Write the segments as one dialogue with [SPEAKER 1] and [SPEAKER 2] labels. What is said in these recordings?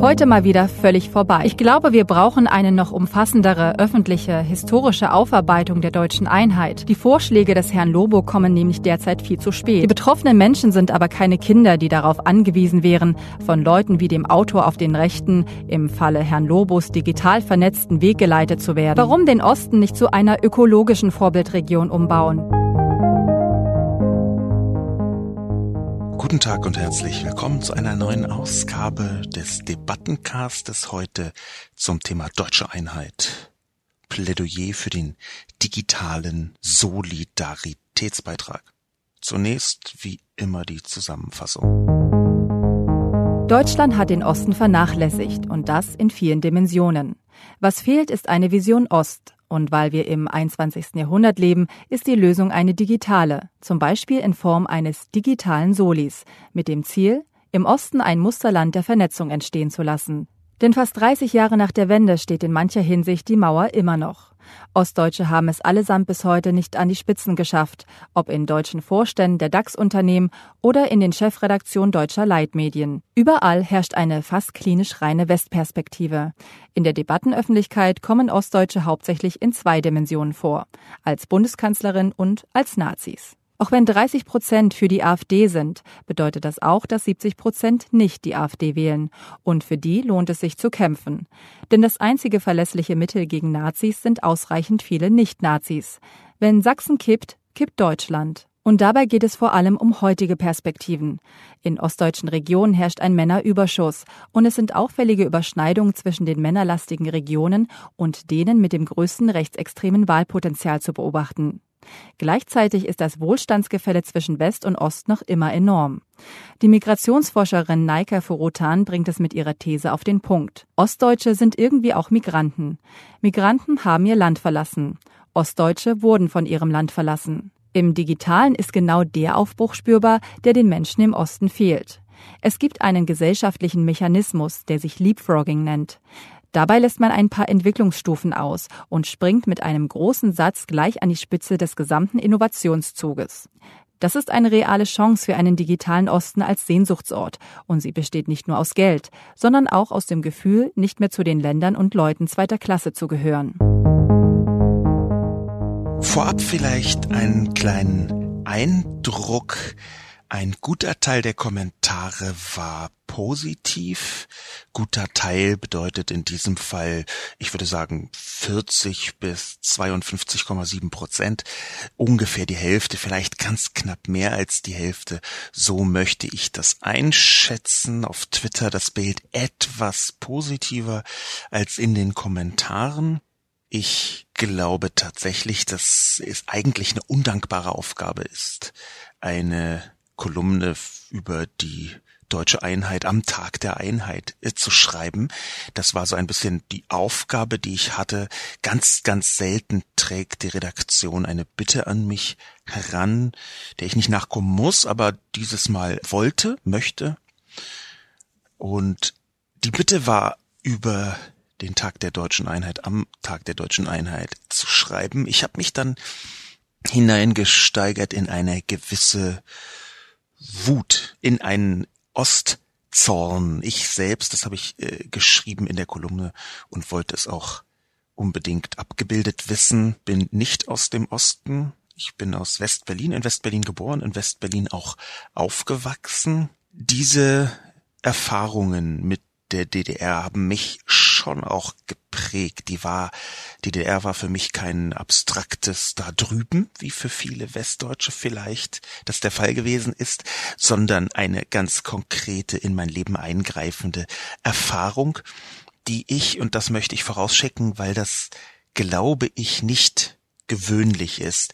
[SPEAKER 1] Heute mal wieder völlig vorbei. Ich glaube, wir brauchen eine noch umfassendere öffentliche, historische Aufarbeitung der deutschen Einheit. Die Vorschläge des Herrn Lobo kommen nämlich derzeit viel zu spät. Die betroffenen Menschen sind aber keine Kinder, die darauf angewiesen wären, von Leuten wie dem Autor auf den rechten, im Falle Herrn Lobos digital vernetzten Weg geleitet zu werden. Warum den Osten nicht zu einer ökologischen Vorbildregion umbauen?
[SPEAKER 2] Guten Tag und herzlich willkommen zu einer neuen Ausgabe des Debattencastes heute zum Thema deutsche Einheit. Plädoyer für den digitalen Solidaritätsbeitrag. Zunächst wie immer die Zusammenfassung.
[SPEAKER 1] Deutschland hat den Osten vernachlässigt und das in vielen Dimensionen. Was fehlt, ist eine Vision Ost, und weil wir im 21. Jahrhundert leben, ist die Lösung eine digitale, zum Beispiel in Form eines digitalen Solis, mit dem Ziel, im Osten ein Musterland der Vernetzung entstehen zu lassen. Denn fast 30 Jahre nach der Wende steht in mancher Hinsicht die Mauer immer noch. Ostdeutsche haben es allesamt bis heute nicht an die Spitzen geschafft, ob in deutschen Vorständen der DAX-Unternehmen oder in den Chefredaktionen deutscher Leitmedien. Überall herrscht eine fast klinisch reine Westperspektive. In der Debattenöffentlichkeit kommen Ostdeutsche hauptsächlich in zwei Dimensionen vor, als Bundeskanzlerin und als Nazis. Auch wenn 30 Prozent für die AfD sind, bedeutet das auch, dass 70 Prozent nicht die AfD wählen. Und für die lohnt es sich zu kämpfen. Denn das einzige verlässliche Mittel gegen Nazis sind ausreichend viele Nicht-Nazis. Wenn Sachsen kippt, kippt Deutschland. Und dabei geht es vor allem um heutige Perspektiven. In ostdeutschen Regionen herrscht ein Männerüberschuss und es sind auffällige Überschneidungen zwischen den männerlastigen Regionen und denen mit dem größten rechtsextremen Wahlpotenzial zu beobachten. Gleichzeitig ist das Wohlstandsgefälle zwischen West und Ost noch immer enorm. Die Migrationsforscherin Naika Furutan bringt es mit ihrer These auf den Punkt. Ostdeutsche sind irgendwie auch Migranten. Migranten haben ihr Land verlassen. Ostdeutsche wurden von ihrem Land verlassen. Im Digitalen ist genau der Aufbruch spürbar, der den Menschen im Osten fehlt. Es gibt einen gesellschaftlichen Mechanismus, der sich Leapfrogging nennt. Dabei lässt man ein paar Entwicklungsstufen aus und springt mit einem großen Satz gleich an die Spitze des gesamten Innovationszuges. Das ist eine reale Chance für einen digitalen Osten als Sehnsuchtsort, und sie besteht nicht nur aus Geld, sondern auch aus dem Gefühl, nicht mehr zu den Ländern und Leuten zweiter Klasse zu gehören.
[SPEAKER 2] Vorab vielleicht einen kleinen Eindruck ein guter Teil der Kommentare war positiv. Guter Teil bedeutet in diesem Fall, ich würde sagen, 40 bis 52,7 Prozent. Ungefähr die Hälfte, vielleicht ganz knapp mehr als die Hälfte. So möchte ich das einschätzen. Auf Twitter das Bild etwas positiver als in den Kommentaren. Ich glaube tatsächlich, dass es eigentlich eine undankbare Aufgabe ist, eine Kolumne über die deutsche Einheit am Tag der Einheit äh, zu schreiben. Das war so ein bisschen die Aufgabe, die ich hatte. Ganz, ganz selten trägt die Redaktion eine Bitte an mich heran, der ich nicht nachkommen muss, aber dieses Mal wollte, möchte. Und die Bitte war über den Tag der deutschen Einheit, am Tag der deutschen Einheit zu schreiben. Ich habe mich dann hineingesteigert in eine gewisse Wut, in einen Ostzorn. Ich selbst, das habe ich äh, geschrieben in der Kolumne und wollte es auch unbedingt abgebildet wissen, bin nicht aus dem Osten. Ich bin aus Westberlin, in Westberlin geboren, in Westberlin auch aufgewachsen. Diese Erfahrungen mit der DDR haben mich schon auch geprägt. Die war, die DDR war für mich kein abstraktes da drüben, wie für viele Westdeutsche vielleicht das der Fall gewesen ist, sondern eine ganz konkrete in mein Leben eingreifende Erfahrung, die ich, und das möchte ich vorausschicken, weil das glaube ich nicht gewöhnlich ist,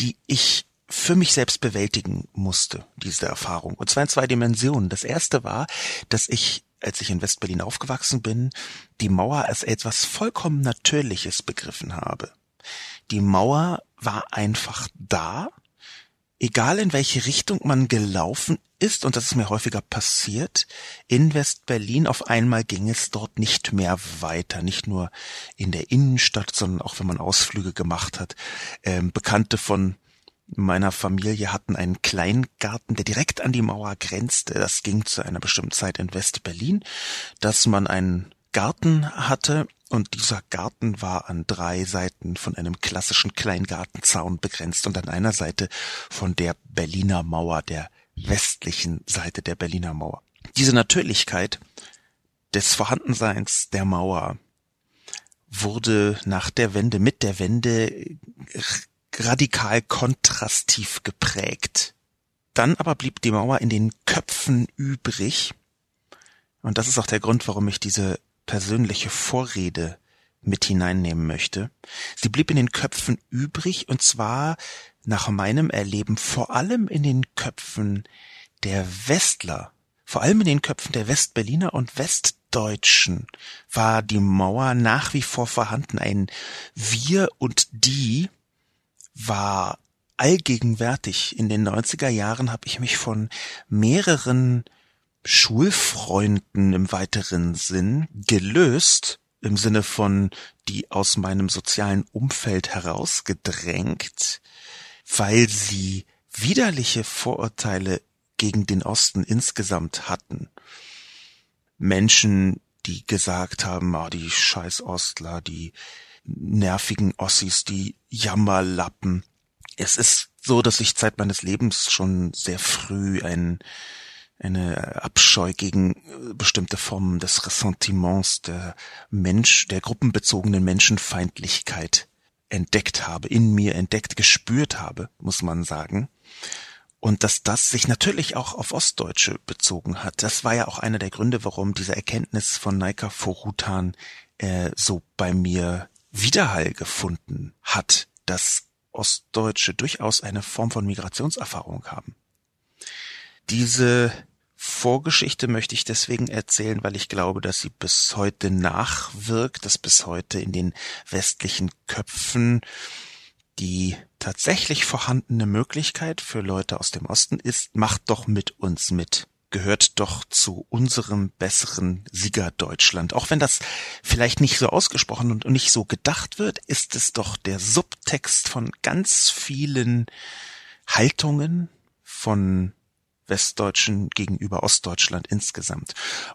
[SPEAKER 2] die ich für mich selbst bewältigen musste, diese Erfahrung. Und zwar in zwei Dimensionen. Das erste war, dass ich als ich in Westberlin aufgewachsen bin, die Mauer als etwas vollkommen Natürliches begriffen habe. Die Mauer war einfach da egal in welche Richtung man gelaufen ist, und das ist mir häufiger passiert, in West-Berlin auf einmal ging es dort nicht mehr weiter, nicht nur in der Innenstadt, sondern auch wenn man Ausflüge gemacht hat. Ähm, Bekannte von meiner Familie hatten einen Kleingarten, der direkt an die Mauer grenzte. Das ging zu einer bestimmten Zeit in West-Berlin, dass man einen Garten hatte und dieser Garten war an drei Seiten von einem klassischen Kleingartenzaun begrenzt und an einer Seite von der Berliner Mauer, der westlichen Seite der Berliner Mauer. Diese Natürlichkeit des Vorhandenseins der Mauer wurde nach der Wende, mit der Wende radikal kontrastiv geprägt. Dann aber blieb die Mauer in den Köpfen übrig. Und das ist auch der Grund, warum ich diese persönliche Vorrede mit hineinnehmen möchte. Sie blieb in den Köpfen übrig und zwar nach meinem Erleben vor allem in den Köpfen der Westler, vor allem in den Köpfen der Westberliner und Westdeutschen war die Mauer nach wie vor vorhanden. Ein Wir und die war allgegenwärtig. In den 90er Jahren habe ich mich von mehreren Schulfreunden im weiteren Sinn gelöst, im Sinne von die aus meinem sozialen Umfeld herausgedrängt, weil sie widerliche Vorurteile gegen den Osten insgesamt hatten. Menschen, die gesagt haben, ah, die scheiß Ostler, die nervigen Ossis, die Jammerlappen. Es ist so, dass ich Zeit meines Lebens schon sehr früh ein eine Abscheu gegen äh, bestimmte Formen des Ressentiments, der Mensch, der gruppenbezogenen Menschenfeindlichkeit entdeckt habe, in mir entdeckt, gespürt habe, muss man sagen. Und dass das sich natürlich auch auf Ostdeutsche bezogen hat. Das war ja auch einer der Gründe, warum diese Erkenntnis von Naika Forutan äh, so bei mir Widerhall gefunden hat, dass Ostdeutsche durchaus eine Form von Migrationserfahrung haben. Diese Vorgeschichte möchte ich deswegen erzählen, weil ich glaube, dass sie bis heute nachwirkt, dass bis heute in den westlichen Köpfen die tatsächlich vorhandene Möglichkeit für Leute aus dem Osten ist, macht doch mit uns mit gehört doch zu unserem besseren Siegerdeutschland. Auch wenn das vielleicht nicht so ausgesprochen und nicht so gedacht wird, ist es doch der Subtext von ganz vielen Haltungen, von Westdeutschen gegenüber Ostdeutschland insgesamt.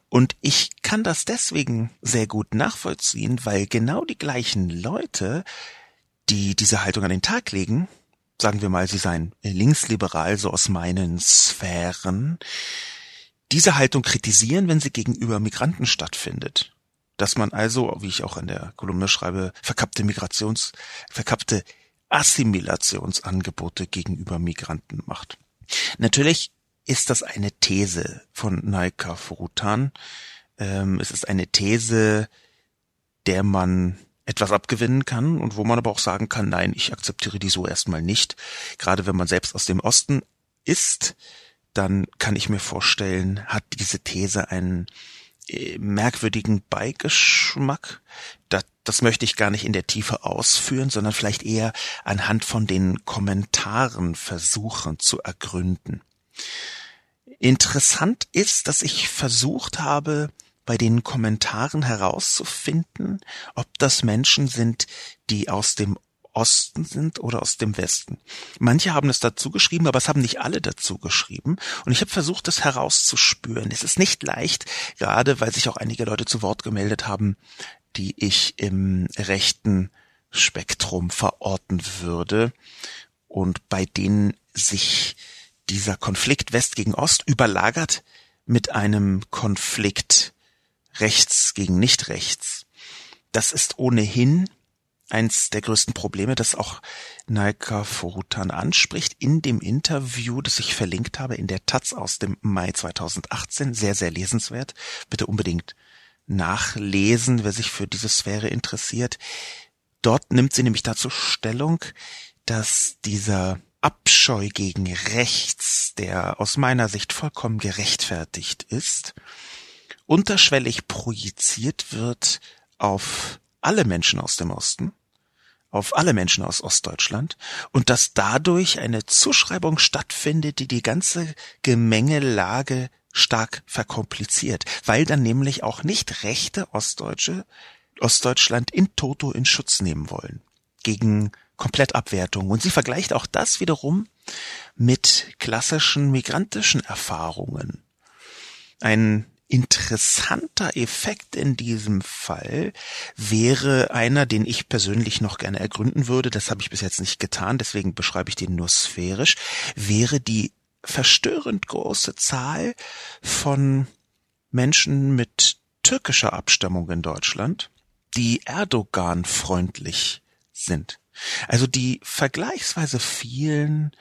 [SPEAKER 2] Und ich kann das deswegen sehr gut nachvollziehen, weil genau die gleichen Leute, die diese Haltung an den Tag legen, sagen wir mal, sie seien linksliberal, so aus meinen Sphären, diese Haltung kritisieren, wenn sie gegenüber Migranten stattfindet. Dass man also, wie ich auch in der Kolumne schreibe, verkappte Migrations, verkappte Assimilationsangebote gegenüber Migranten macht. Natürlich ist das eine These von Naika Furutan. Ähm, es ist eine These, der man etwas abgewinnen kann und wo man aber auch sagen kann, nein, ich akzeptiere die so erstmal nicht. Gerade wenn man selbst aus dem Osten ist, dann kann ich mir vorstellen, hat diese These einen äh, merkwürdigen Beigeschmack. Das, das möchte ich gar nicht in der Tiefe ausführen, sondern vielleicht eher anhand von den Kommentaren versuchen zu ergründen. Interessant ist, dass ich versucht habe, bei den Kommentaren herauszufinden, ob das Menschen sind, die aus dem Osten sind oder aus dem Westen. Manche haben es dazu geschrieben, aber es haben nicht alle dazu geschrieben. Und ich habe versucht, das herauszuspüren. Es ist nicht leicht, gerade weil sich auch einige Leute zu Wort gemeldet haben, die ich im rechten Spektrum verorten würde und bei denen sich dieser Konflikt West gegen Ost überlagert mit einem Konflikt rechts gegen nicht rechts. Das ist ohnehin eins der größten Probleme, das auch Naika Forutan anspricht in dem Interview, das ich verlinkt habe in der Taz aus dem Mai 2018. Sehr, sehr lesenswert. Bitte unbedingt nachlesen, wer sich für diese Sphäre interessiert. Dort nimmt sie nämlich dazu Stellung, dass dieser Abscheu gegen rechts, der aus meiner Sicht vollkommen gerechtfertigt ist, unterschwellig projiziert wird auf alle Menschen aus dem Osten, auf alle Menschen aus Ostdeutschland und dass dadurch eine Zuschreibung stattfindet, die die ganze Gemengelage stark verkompliziert, weil dann nämlich auch nicht rechte Ostdeutsche Ostdeutschland in toto in Schutz nehmen wollen gegen Komplettabwertung. Und sie vergleicht auch das wiederum mit klassischen migrantischen Erfahrungen. Ein interessanter Effekt in diesem Fall wäre einer, den ich persönlich noch gerne ergründen würde, das habe ich bis jetzt nicht getan, deswegen beschreibe ich den nur sphärisch, wäre die verstörend große Zahl von Menschen mit türkischer Abstammung in Deutschland, die Erdogan freundlich sind. Also die vergleichsweise vielen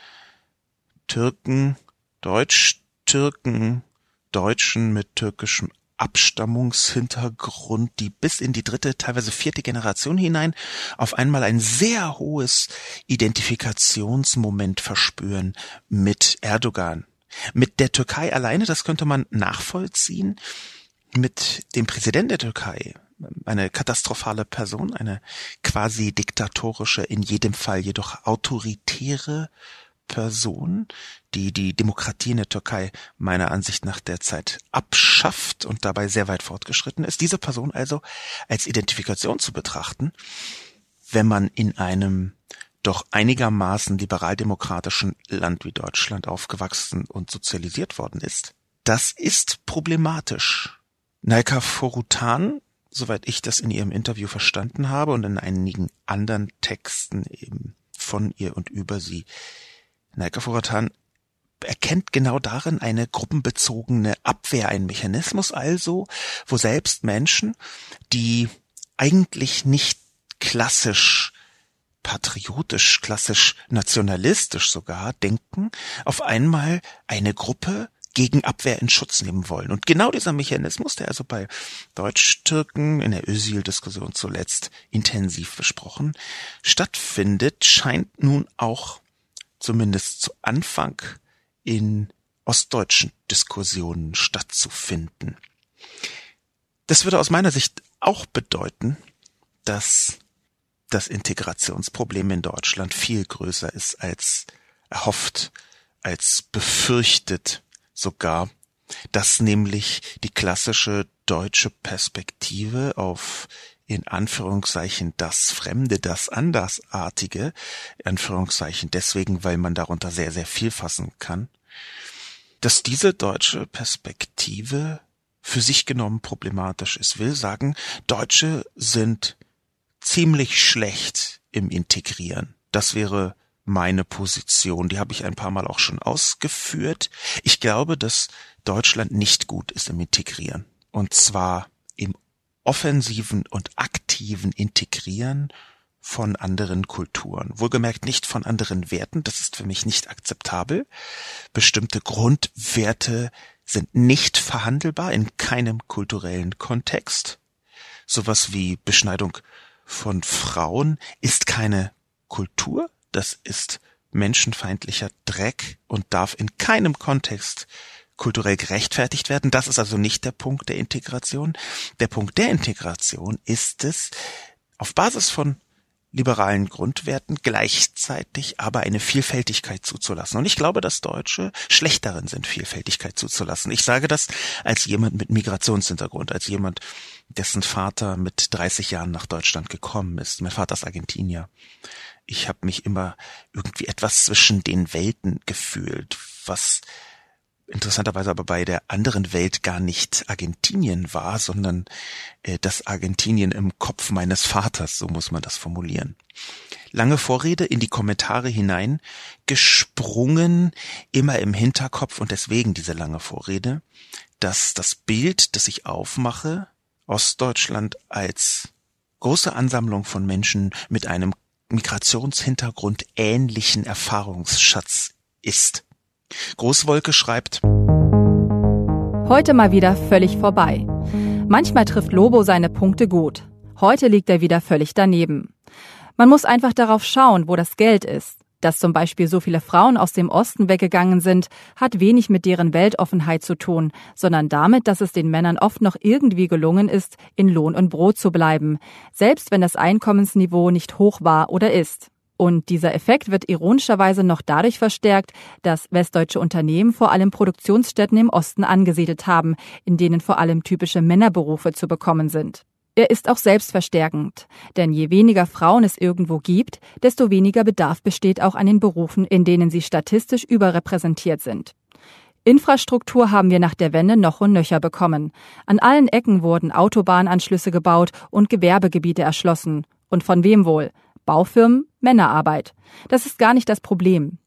[SPEAKER 2] Türken, Deutsch-Türken, Deutschen mit türkischem Abstammungshintergrund, die bis in die dritte, teilweise vierte Generation hinein auf einmal ein sehr hohes Identifikationsmoment verspüren mit Erdogan. Mit der Türkei alleine, das könnte man nachvollziehen, mit dem Präsidenten der Türkei, eine katastrophale Person, eine quasi diktatorische, in jedem Fall jedoch autoritäre Person, die die Demokratie in der Türkei meiner Ansicht nach derzeit abschafft und dabei sehr weit fortgeschritten ist. Diese Person also als Identifikation zu betrachten, wenn man in einem doch einigermaßen liberaldemokratischen Land wie Deutschland aufgewachsen und sozialisiert worden ist, das ist problematisch. Naika Forutan soweit ich das in ihrem Interview verstanden habe und in einigen anderen Texten eben von ihr und über sie. Naika Furatan erkennt genau darin eine gruppenbezogene Abwehr, ein Mechanismus also, wo selbst Menschen, die eigentlich nicht klassisch patriotisch, klassisch nationalistisch sogar denken, auf einmal eine Gruppe gegen Abwehr in Schutz nehmen wollen. Und genau dieser Mechanismus, der also bei Deutsch-Türken in der Özil-Diskussion zuletzt intensiv besprochen stattfindet, scheint nun auch zumindest zu Anfang in ostdeutschen Diskussionen stattzufinden. Das würde aus meiner Sicht auch bedeuten, dass das Integrationsproblem in Deutschland viel größer ist als erhofft, als befürchtet sogar, dass nämlich die klassische deutsche Perspektive auf in Anführungszeichen das Fremde, das Andersartige, Anführungszeichen deswegen, weil man darunter sehr, sehr viel fassen kann, dass diese deutsche Perspektive für sich genommen problematisch ist, will sagen, Deutsche sind ziemlich schlecht im Integrieren. Das wäre meine Position. Die habe ich ein paar Mal auch schon ausgeführt. Ich glaube, dass Deutschland nicht gut ist im Integrieren. Und zwar im offensiven und aktiven Integrieren von anderen Kulturen. Wohlgemerkt nicht von anderen Werten, das ist für mich nicht akzeptabel. Bestimmte Grundwerte sind nicht verhandelbar in keinem kulturellen Kontext. Sowas wie Beschneidung von Frauen ist keine Kultur, das ist menschenfeindlicher Dreck und darf in keinem Kontext kulturell gerechtfertigt werden. Das ist also nicht der Punkt der Integration. Der Punkt der Integration ist es, auf Basis von liberalen Grundwerten gleichzeitig aber eine Vielfältigkeit zuzulassen. Und ich glaube, dass Deutsche schlecht darin sind, Vielfältigkeit zuzulassen. Ich sage das als jemand mit Migrationshintergrund, als jemand, dessen Vater mit 30 Jahren nach Deutschland gekommen ist. Mein Vater ist Argentinier ich habe mich immer irgendwie etwas zwischen den Welten gefühlt, was interessanterweise aber bei der anderen Welt gar nicht Argentinien war, sondern äh, das Argentinien im Kopf meines Vaters, so muss man das formulieren. Lange Vorrede in die Kommentare hinein, gesprungen, immer im Hinterkopf und deswegen diese lange Vorrede, dass das Bild, das ich aufmache, Ostdeutschland als große Ansammlung von Menschen mit einem Migrationshintergrund ähnlichen Erfahrungsschatz ist. Großwolke schreibt
[SPEAKER 1] Heute mal wieder völlig vorbei. Manchmal trifft Lobo seine Punkte gut. Heute liegt er wieder völlig daneben. Man muss einfach darauf schauen, wo das Geld ist. Dass zum Beispiel so viele Frauen aus dem Osten weggegangen sind, hat wenig mit deren Weltoffenheit zu tun, sondern damit, dass es den Männern oft noch irgendwie gelungen ist, in Lohn und Brot zu bleiben, selbst wenn das Einkommensniveau nicht hoch war oder ist. Und dieser Effekt wird ironischerweise noch dadurch verstärkt, dass westdeutsche Unternehmen vor allem Produktionsstätten im Osten angesiedelt haben, in denen vor allem typische Männerberufe zu bekommen sind. Er ist auch selbstverstärkend, denn je weniger Frauen es irgendwo gibt, desto weniger Bedarf besteht auch an den Berufen, in denen sie statistisch überrepräsentiert sind. Infrastruktur haben wir nach der Wende noch und nöcher bekommen. An allen Ecken wurden Autobahnanschlüsse gebaut und Gewerbegebiete erschlossen. Und von wem wohl? Baufirmen, Männerarbeit. Das ist gar nicht das Problem.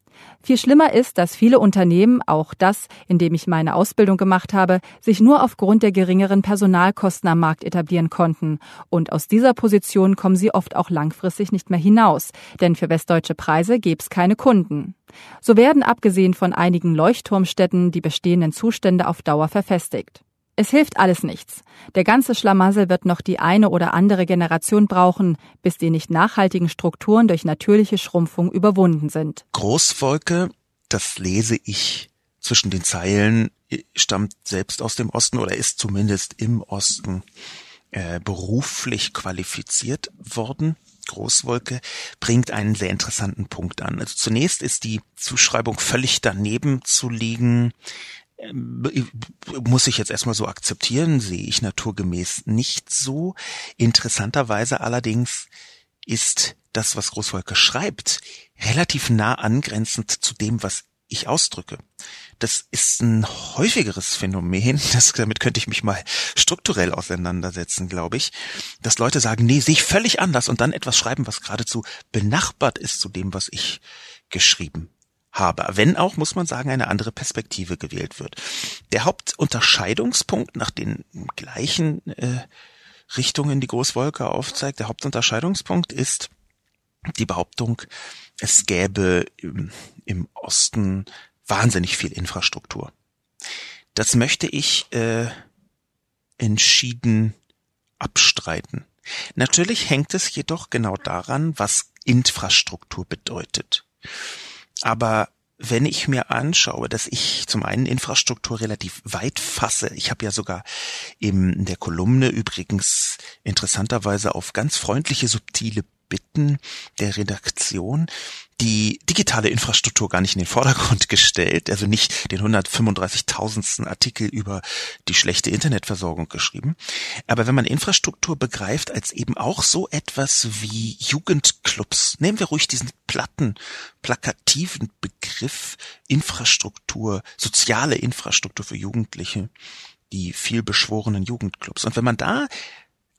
[SPEAKER 1] Viel schlimmer ist, dass viele Unternehmen, auch das, in dem ich meine Ausbildung gemacht habe, sich nur aufgrund der geringeren Personalkosten am Markt etablieren konnten. Und aus dieser Position kommen sie oft auch langfristig nicht mehr hinaus, denn für westdeutsche Preise gäbe es keine Kunden. So werden abgesehen von einigen Leuchtturmstädten die bestehenden Zustände auf Dauer verfestigt. Es hilft alles nichts. Der ganze Schlamassel wird noch die eine oder andere Generation brauchen, bis die nicht nachhaltigen Strukturen durch natürliche Schrumpfung überwunden sind.
[SPEAKER 2] Großvolke, das lese ich zwischen den Zeilen, stammt selbst aus dem Osten oder ist zumindest im Osten äh, beruflich qualifiziert worden. Großwolke bringt einen sehr interessanten Punkt an. Also zunächst ist die Zuschreibung völlig daneben zu liegen, muss ich jetzt erstmal so akzeptieren, sehe ich naturgemäß nicht so. Interessanterweise allerdings ist das, was Großwolke schreibt, relativ nah angrenzend zu dem, was ich ausdrücke. Das ist ein häufigeres Phänomen, das, damit könnte ich mich mal strukturell auseinandersetzen, glaube ich, dass Leute sagen, nee, sehe ich völlig anders und dann etwas schreiben, was geradezu benachbart ist zu dem, was ich geschrieben habe. Wenn auch, muss man sagen, eine andere Perspektive gewählt wird. Der Hauptunterscheidungspunkt nach den gleichen äh, Richtungen, die Großwolke aufzeigt, der Hauptunterscheidungspunkt ist die Behauptung, es gäbe im, im Osten wahnsinnig viel Infrastruktur. Das möchte ich äh, entschieden abstreiten. Natürlich hängt es jedoch genau daran, was Infrastruktur bedeutet. Aber wenn ich mir anschaue, dass ich zum einen Infrastruktur relativ weit fasse, ich habe ja sogar in der Kolumne übrigens interessanterweise auf ganz freundliche, subtile Bitten der Redaktion die digitale Infrastruktur gar nicht in den Vordergrund gestellt, also nicht den 135.000. Artikel über die schlechte Internetversorgung geschrieben. Aber wenn man Infrastruktur begreift als eben auch so etwas wie Jugendclubs, nehmen wir ruhig diesen platten, plakativen Begriff Infrastruktur, soziale Infrastruktur für Jugendliche, die viel beschworenen Jugendclubs. Und wenn man da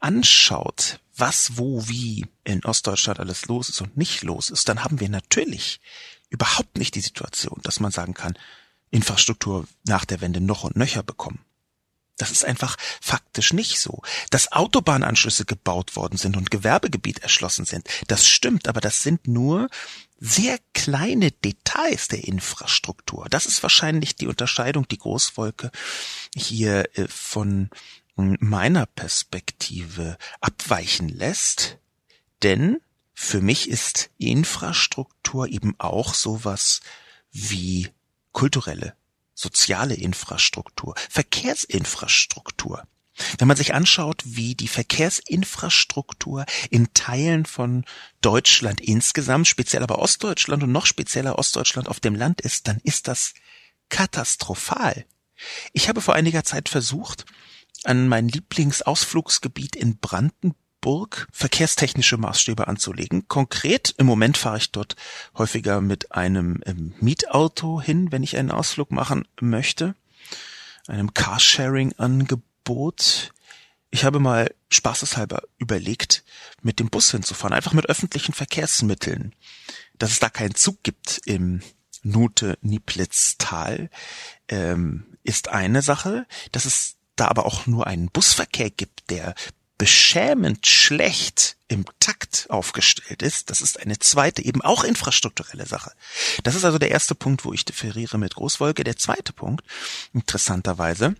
[SPEAKER 2] anschaut, was, wo, wie in Ostdeutschland alles los ist und nicht los ist, dann haben wir natürlich überhaupt nicht die Situation, dass man sagen kann, Infrastruktur nach der Wende noch und nöcher bekommen. Das ist einfach faktisch nicht so. Dass Autobahnanschlüsse gebaut worden sind und Gewerbegebiet erschlossen sind, das stimmt, aber das sind nur sehr kleine Details der Infrastruktur. Das ist wahrscheinlich die Unterscheidung, die Großwolke hier äh, von meiner Perspektive abweichen lässt, denn für mich ist Infrastruktur eben auch sowas wie kulturelle, soziale Infrastruktur, Verkehrsinfrastruktur. Wenn man sich anschaut, wie die Verkehrsinfrastruktur in Teilen von Deutschland insgesamt, speziell aber Ostdeutschland und noch spezieller Ostdeutschland auf dem Land ist, dann ist das katastrophal. Ich habe vor einiger Zeit versucht, an mein Lieblingsausflugsgebiet in Brandenburg verkehrstechnische Maßstäbe anzulegen. Konkret, im Moment fahre ich dort häufiger mit einem ähm, Mietauto hin, wenn ich einen Ausflug machen möchte, einem Carsharing-Angebot. Ich habe mal spaßeshalber überlegt, mit dem Bus hinzufahren, einfach mit öffentlichen Verkehrsmitteln. Dass es da keinen Zug gibt im Nute-Niplitz-Tal, ähm, ist eine Sache. Dass es da aber auch nur einen Busverkehr gibt, der beschämend schlecht im Takt aufgestellt ist, das ist eine zweite, eben auch infrastrukturelle Sache. Das ist also der erste Punkt, wo ich differiere mit Großwolke. Der zweite Punkt, interessanterweise,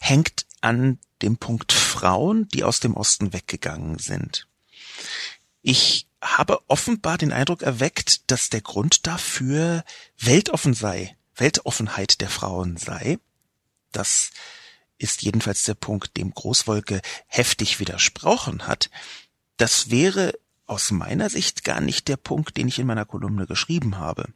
[SPEAKER 2] hängt an dem Punkt Frauen, die aus dem Osten weggegangen sind. Ich habe offenbar den Eindruck erweckt, dass der Grund dafür weltoffen sei, Weltoffenheit der Frauen sei. Das ist jedenfalls der Punkt, dem Großwolke heftig widersprochen hat. Das wäre aus meiner Sicht gar nicht der Punkt, den ich in meiner Kolumne geschrieben habe.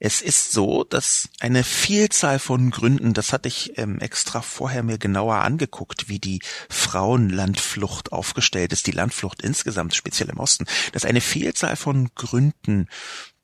[SPEAKER 2] Es ist so, dass eine Vielzahl von Gründen, das hatte ich ähm, extra vorher mir genauer angeguckt, wie die Frauenlandflucht aufgestellt ist, die Landflucht insgesamt, speziell im Osten, dass eine Vielzahl von Gründen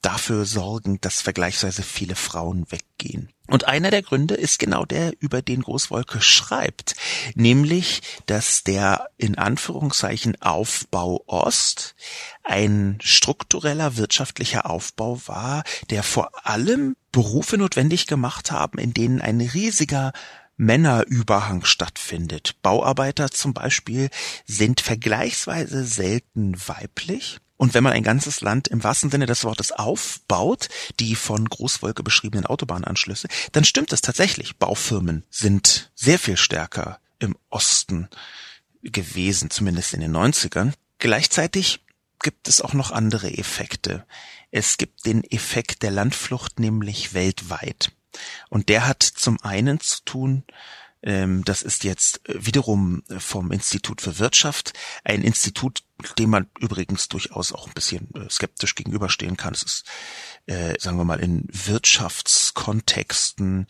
[SPEAKER 2] dafür sorgen, dass vergleichsweise viele Frauen weggehen. Und einer der Gründe ist genau der, über den Großwolke schreibt, nämlich, dass der in Anführungszeichen Aufbau Ost ein struktureller wirtschaftlicher Aufbau war, der vor allem Berufe notwendig gemacht haben, in denen ein riesiger Männerüberhang stattfindet. Bauarbeiter zum Beispiel sind vergleichsweise selten weiblich und wenn man ein ganzes Land im wahrsten Sinne des Wortes aufbaut, die von Großwolke beschriebenen Autobahnanschlüsse, dann stimmt es tatsächlich. Baufirmen sind sehr viel stärker im Osten gewesen, zumindest in den 90ern. Gleichzeitig gibt es auch noch andere Effekte. Es gibt den Effekt der Landflucht nämlich weltweit. Und der hat zum einen zu tun ähm, das ist jetzt wiederum vom Institut für Wirtschaft, ein Institut, dem man übrigens durchaus auch ein bisschen äh, skeptisch gegenüberstehen kann. Es ist, äh, sagen wir mal, in Wirtschaftskontexten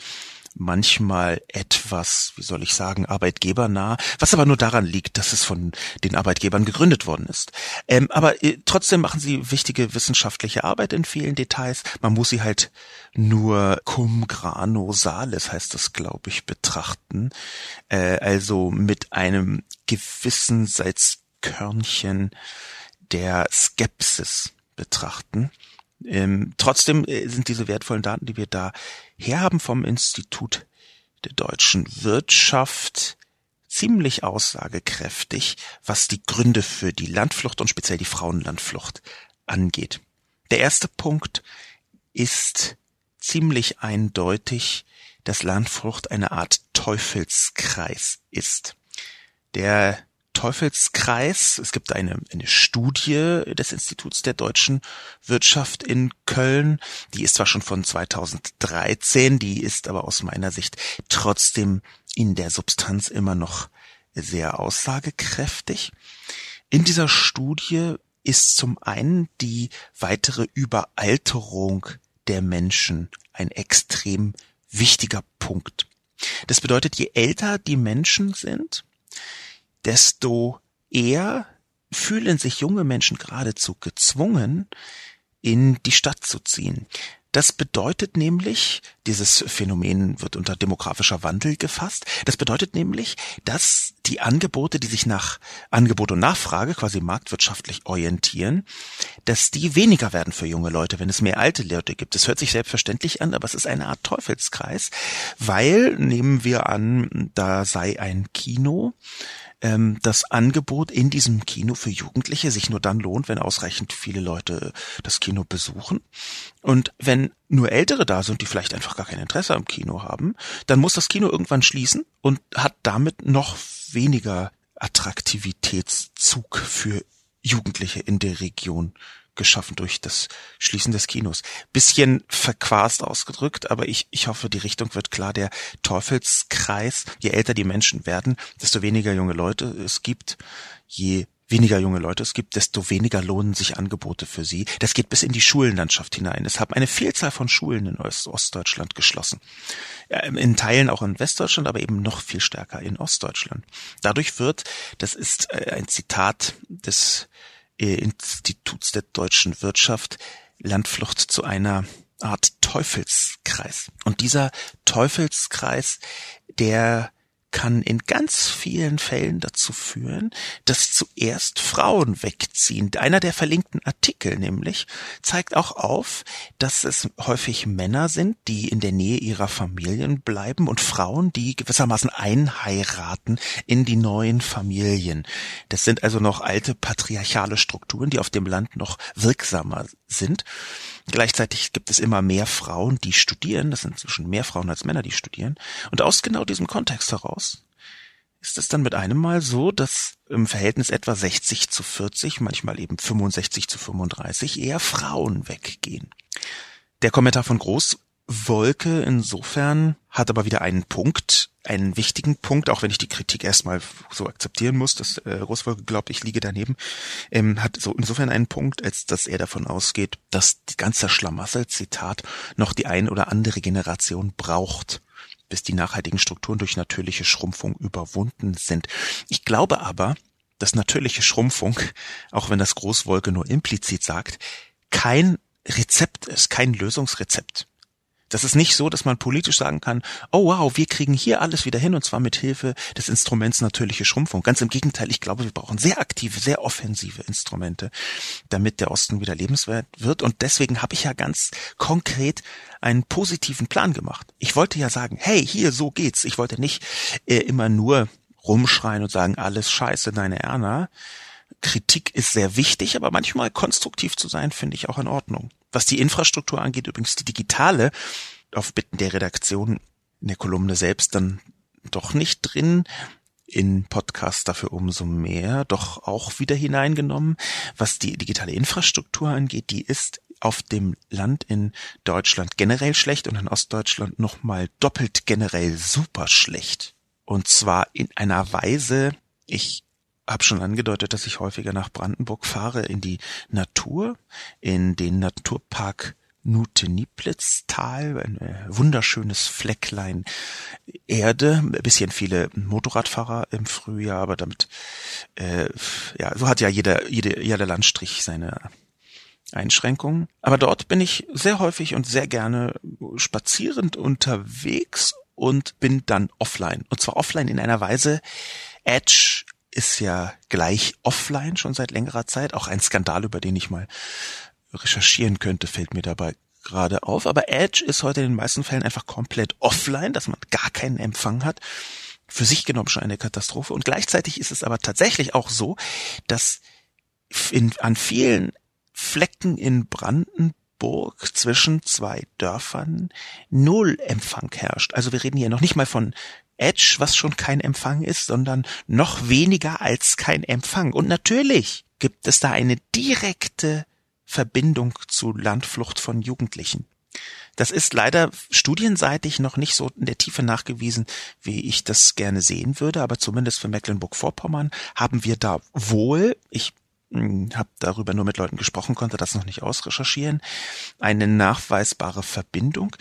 [SPEAKER 2] manchmal etwas, wie soll ich sagen, arbeitgebernah, was aber nur daran liegt, dass es von den Arbeitgebern gegründet worden ist. Ähm, aber äh, trotzdem machen sie wichtige wissenschaftliche Arbeit in vielen Details. Man muss sie halt nur cum grano salis, heißt das, glaube ich, betrachten. Äh, also mit einem gewissen Salzkörnchen der Skepsis betrachten. Ähm, trotzdem äh, sind diese wertvollen Daten, die wir da herhaben vom Institut der deutschen Wirtschaft, ziemlich aussagekräftig, was die Gründe für die Landflucht und speziell die Frauenlandflucht angeht. Der erste Punkt ist ziemlich eindeutig, dass Landflucht eine Art Teufelskreis ist. Der Teufelskreis. Es gibt eine, eine Studie des Instituts der deutschen Wirtschaft in Köln. Die ist zwar schon von 2013, die ist aber aus meiner Sicht trotzdem in der Substanz immer noch sehr aussagekräftig. In dieser Studie ist zum einen die weitere Überalterung der Menschen ein extrem wichtiger Punkt. Das bedeutet, je älter die Menschen sind, desto eher fühlen sich junge Menschen geradezu gezwungen, in die Stadt zu ziehen. Das bedeutet nämlich, dieses Phänomen wird unter demografischer Wandel gefasst, das bedeutet nämlich, dass die Angebote, die sich nach Angebot und Nachfrage quasi marktwirtschaftlich orientieren, dass die weniger werden für junge Leute, wenn es mehr alte Leute gibt. Das hört sich selbstverständlich an, aber es ist eine Art Teufelskreis, weil, nehmen wir an, da sei ein Kino, ähm, das Angebot in diesem Kino für Jugendliche sich nur dann lohnt, wenn ausreichend viele Leute das Kino besuchen. Und wenn nur Ältere da sind, die vielleicht einfach gar kein Interesse am Kino haben, dann muss das Kino irgendwann schließen und hat damit noch weniger Attraktivitätszug für Jugendliche in der Region geschaffen durch das Schließen des Kinos. Bisschen verquast ausgedrückt, aber ich, ich hoffe, die Richtung wird klar. Der Teufelskreis, je älter die Menschen werden, desto weniger junge Leute es gibt, je weniger junge Leute es gibt, desto weniger lohnen sich Angebote für sie. Das geht bis in die Schulenlandschaft hinein. Es haben eine Vielzahl von Schulen in Ostdeutschland geschlossen. In Teilen auch in Westdeutschland, aber eben noch viel stärker in Ostdeutschland. Dadurch wird, das ist äh, ein Zitat des Instituts der deutschen Wirtschaft Landflucht zu einer Art Teufelskreis. Und dieser Teufelskreis, der kann in ganz vielen Fällen dazu führen, dass zuerst Frauen wegziehen. Einer der verlinkten Artikel nämlich zeigt auch auf, dass es häufig Männer sind, die in der Nähe ihrer Familien bleiben und Frauen, die gewissermaßen einheiraten in die neuen Familien. Das sind also noch alte patriarchale Strukturen, die auf dem Land noch wirksamer sind. Gleichzeitig gibt es immer mehr Frauen, die studieren. Das sind inzwischen mehr Frauen als Männer, die studieren. Und aus genau diesem Kontext heraus ist es dann mit einem Mal so, dass im Verhältnis etwa 60 zu 40, manchmal eben 65 zu 35 eher Frauen weggehen. Der Kommentar von Großwolke insofern hat aber wieder einen Punkt, einen wichtigen Punkt, auch wenn ich die Kritik erstmal so akzeptieren muss, dass äh, Großwolke glaubt, ich liege daneben, ähm, hat so insofern einen Punkt, als dass er davon ausgeht, dass die ganze Schlamassel, Zitat, noch die ein oder andere Generation braucht bis die nachhaltigen Strukturen durch natürliche Schrumpfung überwunden sind. Ich glaube aber, dass natürliche Schrumpfung, auch wenn das Großwolke nur implizit sagt, kein Rezept ist, kein Lösungsrezept. Das ist nicht so, dass man politisch sagen kann, oh wow, wir kriegen hier alles wieder hin und zwar mit Hilfe des Instruments natürliche Schrumpfung. Ganz im Gegenteil, ich glaube, wir brauchen sehr aktive, sehr offensive Instrumente, damit der Osten wieder lebenswert wird. Und deswegen habe ich ja ganz konkret einen positiven Plan gemacht. Ich wollte ja sagen, hey, hier, so geht's. Ich wollte nicht äh, immer nur rumschreien und sagen, alles scheiße, deine Erna. Kritik ist sehr wichtig, aber manchmal konstruktiv zu sein, finde ich auch in Ordnung. Was die Infrastruktur angeht, übrigens die digitale, auf Bitten der Redaktion in der Kolumne selbst dann doch nicht drin, in Podcast dafür umso mehr, doch auch wieder hineingenommen. Was die digitale Infrastruktur angeht, die ist auf dem Land in Deutschland generell schlecht und in Ostdeutschland nochmal doppelt generell super schlecht. Und zwar in einer Weise, ich habe schon angedeutet, dass ich häufiger nach Brandenburg fahre, in die Natur, in den Naturpark Nuteniplitztal, ein äh, wunderschönes Flecklein Erde, ein bisschen viele Motorradfahrer im Frühjahr, aber damit, äh, ja, so hat ja jeder, jede, jeder Landstrich seine Einschränkungen. Aber dort bin ich sehr häufig und sehr gerne spazierend unterwegs und bin dann offline. Und zwar offline in einer Weise, Edge ist ja gleich offline schon seit längerer Zeit. Auch ein Skandal, über den ich mal recherchieren könnte, fällt mir dabei gerade auf. Aber Edge ist heute in den meisten Fällen einfach komplett offline, dass man gar keinen Empfang hat. Für sich genommen schon eine Katastrophe. Und gleichzeitig ist es aber tatsächlich auch so, dass in, an vielen Flecken in Brandenburg zwischen zwei Dörfern null Empfang herrscht. Also wir reden hier noch nicht mal von Edge, was schon kein Empfang ist, sondern noch weniger als kein Empfang. Und natürlich gibt es da eine direkte Verbindung zu Landflucht von Jugendlichen. Das ist leider studienseitig noch nicht so in der Tiefe nachgewiesen, wie ich das gerne sehen würde, aber zumindest für Mecklenburg-Vorpommern haben wir da wohl, ich habe darüber nur mit Leuten gesprochen, konnte das noch nicht ausrecherchieren, eine nachweisbare Verbindung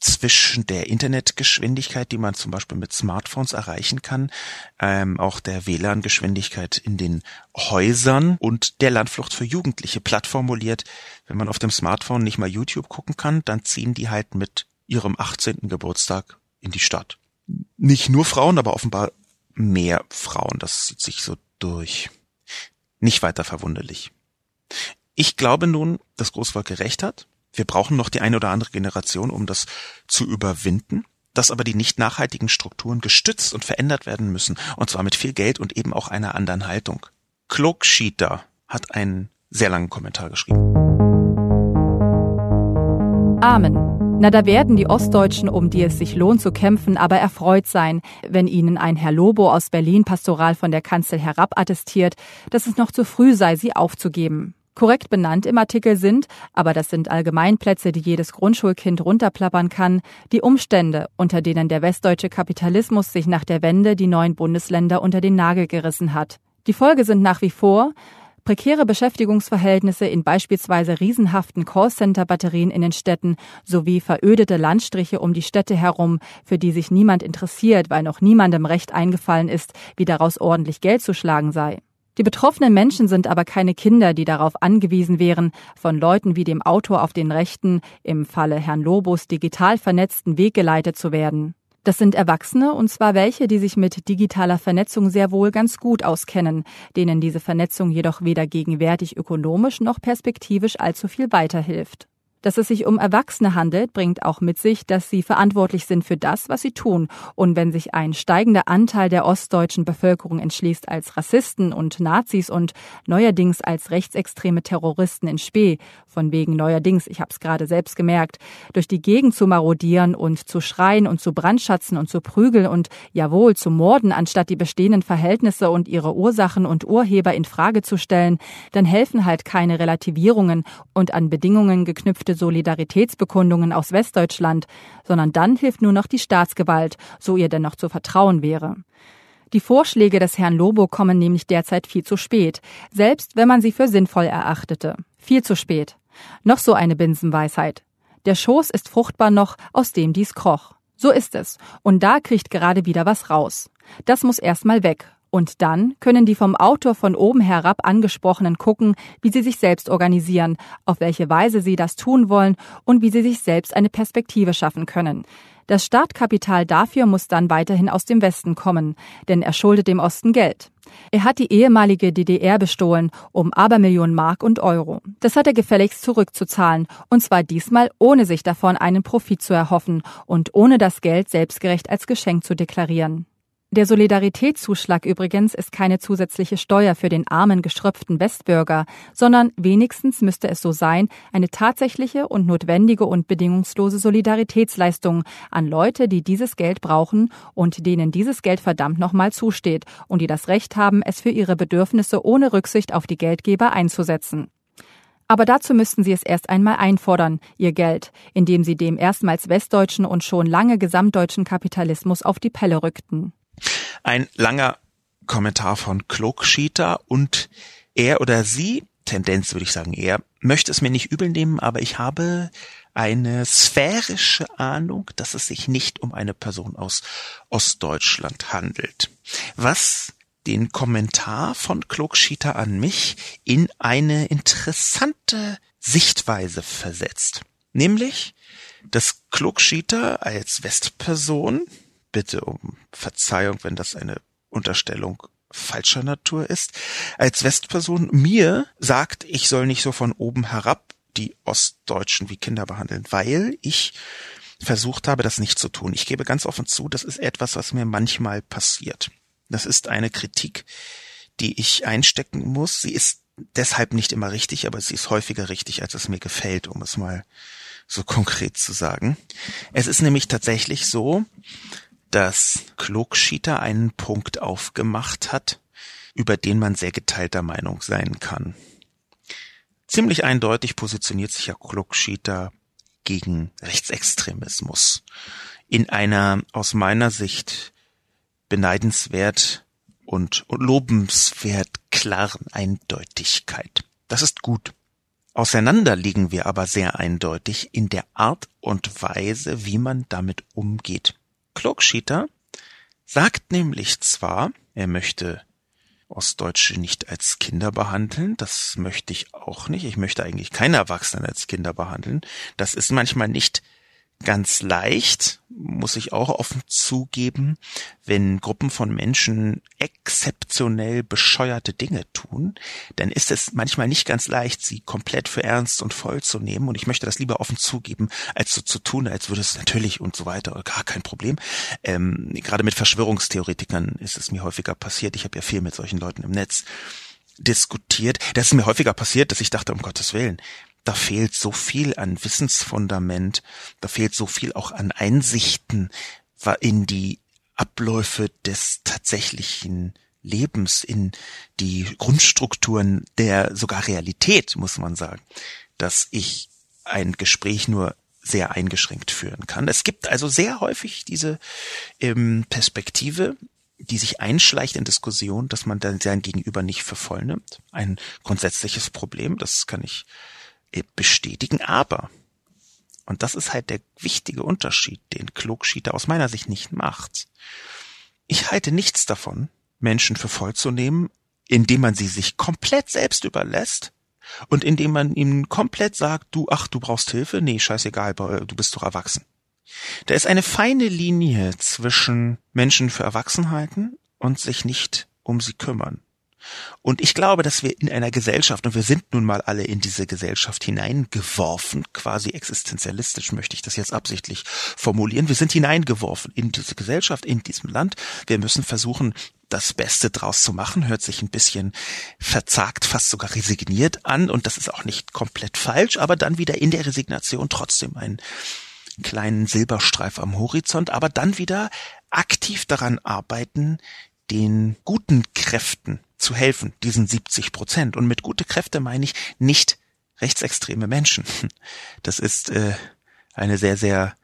[SPEAKER 2] zwischen der Internetgeschwindigkeit, die man zum Beispiel mit Smartphones erreichen kann, ähm, auch der WLAN-Geschwindigkeit in den Häusern und der Landflucht für Jugendliche. Platt formuliert, wenn man auf dem Smartphone nicht mal YouTube gucken kann, dann ziehen die halt mit ihrem 18. Geburtstag in die Stadt. Nicht nur Frauen, aber offenbar mehr Frauen. Das zieht sich so durch. Nicht weiter verwunderlich. Ich glaube nun, dass Großwolke recht hat. Wir brauchen noch die eine oder andere Generation, um das zu überwinden, dass aber die nicht nachhaltigen Strukturen gestützt und verändert werden müssen, und zwar mit viel Geld und eben auch einer anderen Haltung. Klugschieter hat einen sehr langen Kommentar geschrieben.
[SPEAKER 1] Amen. Na, da werden die Ostdeutschen, um die es sich lohnt zu kämpfen, aber erfreut sein, wenn ihnen ein Herr Lobo aus Berlin pastoral von der Kanzel herab attestiert, dass es noch zu früh sei, sie aufzugeben. Korrekt benannt im Artikel sind, aber das sind Allgemeinplätze, die jedes Grundschulkind runterplappern kann, die Umstände, unter denen der westdeutsche Kapitalismus sich nach der Wende die neuen Bundesländer unter den Nagel gerissen hat. Die Folge sind nach wie vor prekäre Beschäftigungsverhältnisse in beispielsweise riesenhaften Callcenter-Batterien in den Städten sowie verödete Landstriche um die Städte herum, für die sich niemand interessiert, weil noch niemandem recht eingefallen ist, wie daraus ordentlich Geld zu schlagen sei. Die betroffenen Menschen sind aber keine Kinder, die darauf angewiesen wären, von Leuten wie dem Autor auf den rechten, im Falle Herrn Lobos digital vernetzten Weg geleitet zu werden. Das sind Erwachsene, und zwar welche, die sich mit digitaler Vernetzung sehr wohl ganz gut auskennen, denen diese Vernetzung jedoch weder gegenwärtig ökonomisch noch perspektivisch allzu viel weiterhilft. Dass es sich um Erwachsene handelt, bringt auch mit sich, dass sie verantwortlich sind für das, was sie tun. Und wenn sich ein steigender Anteil der ostdeutschen Bevölkerung entschließt, als Rassisten und Nazis und neuerdings als rechtsextreme Terroristen in Spee, von wegen neuerdings, ich habe es gerade selbst gemerkt, durch die Gegend zu marodieren und zu schreien und zu brandschatzen und zu prügeln und jawohl zu morden, anstatt die bestehenden Verhältnisse und ihre Ursachen und Urheber in Frage zu stellen, dann helfen halt keine Relativierungen und an Bedingungen geknüpfte bestimmte Solidaritätsbekundungen aus Westdeutschland, sondern dann hilft nur noch die Staatsgewalt, so ihr denn noch zu vertrauen wäre. Die Vorschläge des Herrn Lobo kommen nämlich derzeit viel zu spät, selbst wenn man sie für sinnvoll erachtete. Viel zu spät. Noch so eine Binsenweisheit. Der Schoß ist fruchtbar noch, aus dem dies kroch. So ist es. Und da kriegt gerade wieder was raus. Das muss erstmal weg. Und dann können die vom Autor von oben herab angesprochenen gucken, wie sie sich selbst organisieren, auf welche Weise sie das tun wollen und wie sie sich selbst eine Perspektive schaffen können. Das Startkapital dafür muss dann weiterhin aus dem Westen kommen, denn er schuldet dem Osten Geld. Er hat die ehemalige DDR bestohlen um Abermillionen Mark und Euro. Das hat er gefälligst zurückzuzahlen, und zwar diesmal ohne sich davon einen Profit zu erhoffen und ohne das Geld selbstgerecht als Geschenk zu deklarieren. Der Solidaritätszuschlag übrigens ist keine zusätzliche Steuer für den armen, geschröpften Westbürger, sondern wenigstens müsste es so sein, eine tatsächliche und notwendige und bedingungslose Solidaritätsleistung an Leute, die dieses Geld brauchen und denen dieses Geld verdammt nochmal zusteht und die das Recht haben, es für ihre Bedürfnisse ohne Rücksicht auf die Geldgeber einzusetzen. Aber dazu müssten sie es erst einmal einfordern, ihr Geld, indem sie dem erstmals westdeutschen und schon lange gesamtdeutschen Kapitalismus auf die Pelle rückten.
[SPEAKER 2] Ein langer Kommentar von Klugschieter und er oder sie, Tendenz würde ich sagen er, möchte es mir nicht übel nehmen, aber ich habe eine sphärische Ahnung, dass es sich nicht um eine Person aus Ostdeutschland handelt. Was den Kommentar von Klugschieter an mich in eine interessante Sichtweise versetzt. Nämlich, dass Klugschieter als Westperson bitte um Verzeihung, wenn das eine Unterstellung falscher Natur ist, als Westperson mir sagt, ich soll nicht so von oben herab die Ostdeutschen wie Kinder behandeln, weil ich versucht habe, das nicht zu tun. Ich gebe ganz offen zu, das ist etwas, was mir manchmal passiert. Das ist eine Kritik, die ich einstecken muss. Sie ist deshalb nicht immer richtig, aber sie ist häufiger richtig, als es mir gefällt, um es mal so konkret zu sagen. Es ist nämlich tatsächlich so, dass Klugschieter einen Punkt aufgemacht hat, über den man sehr geteilter Meinung sein kann. Ziemlich eindeutig positioniert sich ja Klugschieter gegen Rechtsextremismus in einer aus meiner Sicht beneidenswert und lobenswert klaren Eindeutigkeit. Das ist gut. Auseinander liegen wir aber sehr eindeutig in der Art und Weise, wie man damit umgeht. Klugschieter sagt nämlich zwar, er möchte Ostdeutsche nicht als Kinder behandeln, das möchte ich auch nicht. Ich möchte eigentlich keine Erwachsenen als Kinder behandeln. Das ist manchmal nicht ganz leicht, muss ich auch offen zugeben, wenn Gruppen von Menschen exzeptionell bescheuerte Dinge tun, dann ist es manchmal nicht ganz leicht, sie komplett für ernst und voll zu nehmen. Und ich möchte das lieber offen zugeben, als so zu tun, als würde es natürlich und so weiter, gar kein Problem. Ähm, gerade mit Verschwörungstheoretikern ist es mir häufiger passiert. Ich habe ja viel mit solchen Leuten im Netz diskutiert. Das ist mir häufiger passiert, dass ich dachte, um Gottes Willen, da fehlt so viel an Wissensfundament, da fehlt so viel auch an Einsichten in die Abläufe des tatsächlichen Lebens, in die Grundstrukturen der sogar Realität, muss man sagen, dass ich ein Gespräch nur sehr eingeschränkt führen kann. Es gibt also sehr häufig diese ähm, Perspektive, die sich einschleicht in Diskussion, dass man dann sein Gegenüber nicht für voll nimmt. Ein grundsätzliches Problem, das kann ich bestätigen, aber, und das ist halt der wichtige Unterschied, den Klugschieter aus meiner Sicht nicht macht. Ich halte nichts davon, Menschen für voll zu nehmen, indem man sie sich komplett selbst überlässt und indem man ihnen komplett sagt, du, ach, du brauchst Hilfe? Nee, scheißegal, du bist doch erwachsen. Da ist eine feine Linie zwischen Menschen für erwachsen halten und sich nicht um sie kümmern. Und ich glaube, dass wir in einer Gesellschaft, und wir sind nun mal alle in diese Gesellschaft hineingeworfen, quasi existenzialistisch möchte ich das jetzt absichtlich formulieren, wir sind hineingeworfen in diese Gesellschaft, in diesem Land. Wir müssen versuchen, das Beste draus zu machen, hört sich ein bisschen verzagt, fast sogar resigniert an, und das ist auch nicht komplett falsch, aber dann wieder in der Resignation trotzdem einen kleinen Silberstreif am Horizont, aber dann wieder aktiv daran arbeiten, den guten Kräften zu helfen, diesen 70 Prozent. Und mit gute Kräfte meine ich nicht rechtsextreme Menschen. Das ist äh, eine sehr, sehr,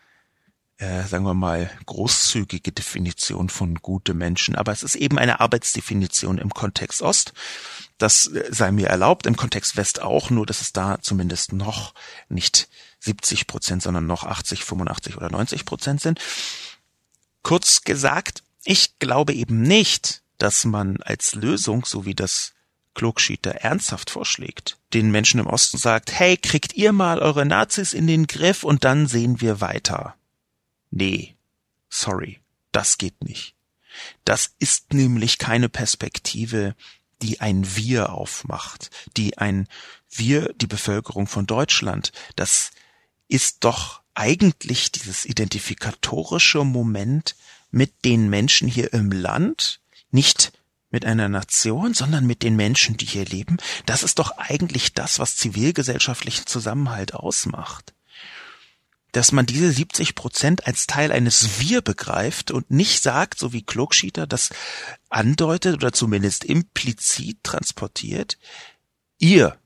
[SPEAKER 2] äh, sagen wir mal, großzügige Definition von gute Menschen. Aber es ist eben eine Arbeitsdefinition im Kontext Ost. Das äh, sei mir erlaubt, im Kontext West auch, nur dass es da zumindest noch nicht 70 Prozent, sondern noch 80, 85 oder 90 Prozent sind. Kurz gesagt, ich glaube eben nicht, dass man als Lösung, so wie das Klugschieder ernsthaft vorschlägt, den Menschen im Osten sagt, hey, kriegt ihr mal eure Nazis in den Griff und dann sehen wir weiter. Nee, sorry, das geht nicht. Das ist nämlich keine Perspektive, die ein Wir aufmacht, die ein Wir, die Bevölkerung von Deutschland, das ist doch eigentlich dieses identifikatorische Moment mit den Menschen hier im Land, nicht mit einer Nation, sondern mit den Menschen, die hier leben. Das ist doch eigentlich das, was zivilgesellschaftlichen Zusammenhalt ausmacht. Dass man diese 70 Prozent als Teil eines Wir begreift und nicht sagt, so wie Klugschieter das andeutet oder zumindest implizit transportiert, ihr,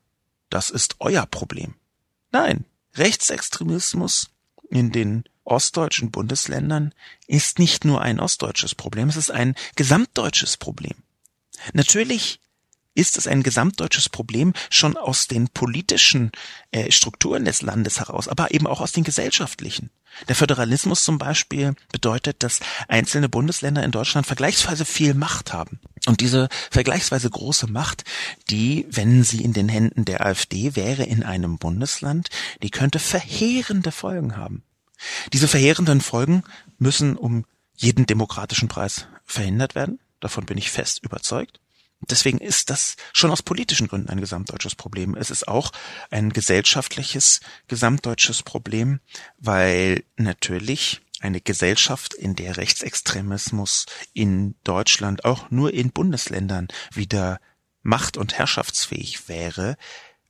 [SPEAKER 2] das ist euer Problem. Nein, Rechtsextremismus in den ostdeutschen Bundesländern ist nicht nur ein ostdeutsches Problem, es ist ein gesamtdeutsches Problem. Natürlich ist es ein gesamtdeutsches Problem schon aus den politischen äh, Strukturen des Landes heraus, aber eben auch aus den gesellschaftlichen. Der Föderalismus zum Beispiel bedeutet, dass einzelne Bundesländer in Deutschland vergleichsweise viel Macht haben. Und diese vergleichsweise große Macht, die, wenn sie in den Händen der AfD wäre in einem Bundesland, die könnte verheerende Folgen haben. Diese verheerenden Folgen müssen um jeden demokratischen Preis verhindert werden. Davon bin ich fest überzeugt. Deswegen ist das schon aus politischen Gründen ein gesamtdeutsches Problem. Es ist auch ein gesellschaftliches gesamtdeutsches Problem, weil natürlich eine Gesellschaft, in der Rechtsextremismus in Deutschland auch nur in Bundesländern wieder macht- und herrschaftsfähig wäre,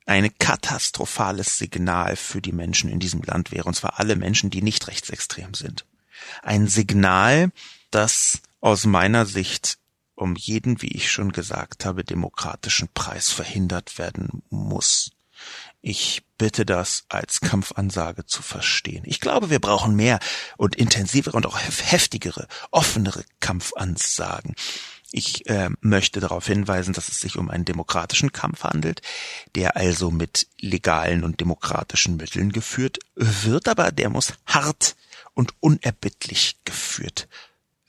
[SPEAKER 2] ein katastrophales Signal für die Menschen in diesem Land wäre, und zwar alle Menschen, die nicht rechtsextrem sind. Ein Signal, das aus meiner Sicht um jeden, wie ich schon gesagt habe, demokratischen Preis verhindert werden muss. Ich bitte das als Kampfansage zu verstehen. Ich glaube, wir brauchen mehr und intensivere und auch heftigere, offenere Kampfansagen. Ich äh, möchte darauf hinweisen, dass es sich um einen demokratischen Kampf handelt, der also mit legalen und demokratischen Mitteln geführt wird, aber der muss hart und unerbittlich geführt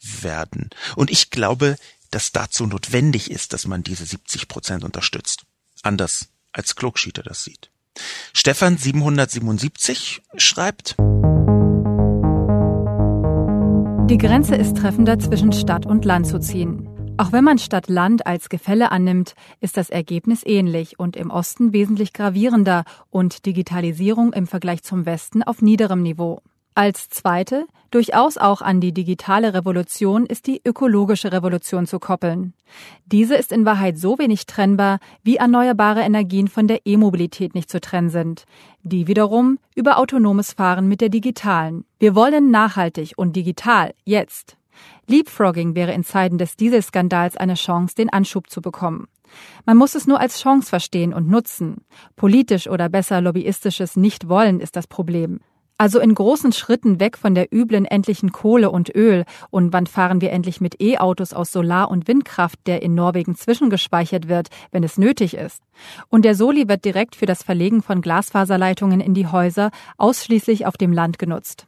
[SPEAKER 2] werden. Und ich glaube, dass dazu notwendig ist, dass man diese 70 Prozent unterstützt. Anders als Klugschieter das sieht. Stefan 777 schreibt,
[SPEAKER 1] die Grenze ist treffender zwischen Stadt und Land zu ziehen. Auch wenn man Stadt-Land als Gefälle annimmt, ist das Ergebnis ähnlich und im Osten wesentlich gravierender und Digitalisierung im Vergleich zum Westen auf niederem Niveau. Als zweite, durchaus auch an die digitale Revolution, ist die ökologische Revolution zu koppeln. Diese ist in Wahrheit so wenig trennbar, wie erneuerbare Energien von der E-Mobilität nicht zu trennen sind. Die wiederum über autonomes Fahren mit der digitalen. Wir wollen nachhaltig und digital, jetzt. Leapfrogging wäre in Zeiten des Dieselskandals eine Chance, den Anschub zu bekommen. Man muss es nur als Chance verstehen und nutzen. Politisch oder besser lobbyistisches Nichtwollen ist das Problem. Also in großen Schritten weg von der üblen endlichen Kohle und Öl. Und wann fahren wir endlich mit E-Autos aus Solar- und Windkraft, der in Norwegen zwischengespeichert wird, wenn es nötig ist? Und der Soli wird direkt für das Verlegen von Glasfaserleitungen in die Häuser ausschließlich auf dem Land genutzt.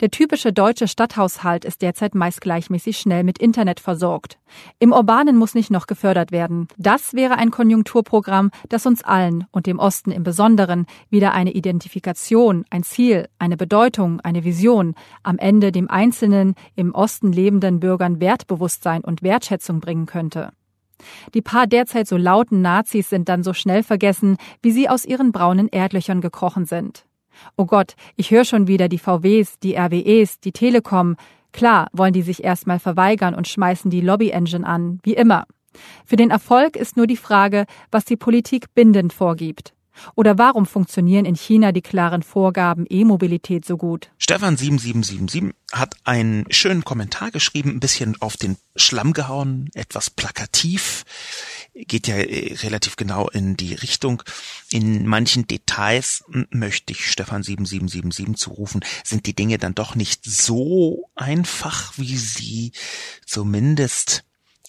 [SPEAKER 1] Der typische deutsche Stadthaushalt ist derzeit meist gleichmäßig schnell mit Internet versorgt. Im Urbanen muss nicht noch gefördert werden. Das wäre ein Konjunkturprogramm, das uns allen und dem Osten im Besonderen wieder eine Identifikation, ein Ziel, eine Bedeutung, eine Vision, am Ende dem einzelnen im Osten lebenden Bürgern Wertbewusstsein und Wertschätzung bringen könnte. Die paar derzeit so lauten Nazis sind dann so schnell vergessen, wie sie aus ihren braunen Erdlöchern gekrochen sind. Oh Gott, ich höre schon wieder die VWs, die RWEs, die Telekom. Klar wollen die sich erstmal verweigern und schmeißen die Lobby-Engine an, wie immer. Für den Erfolg ist nur die Frage, was die Politik bindend vorgibt. Oder warum funktionieren in China die klaren Vorgaben E-Mobilität so gut?
[SPEAKER 2] Stefan 7777 hat einen schönen Kommentar geschrieben, ein bisschen auf den Schlamm gehauen, etwas plakativ, geht ja äh, relativ genau in die Richtung. In manchen Details möchte ich Stefan 7777 zurufen, sind die Dinge dann doch nicht so einfach, wie sie zumindest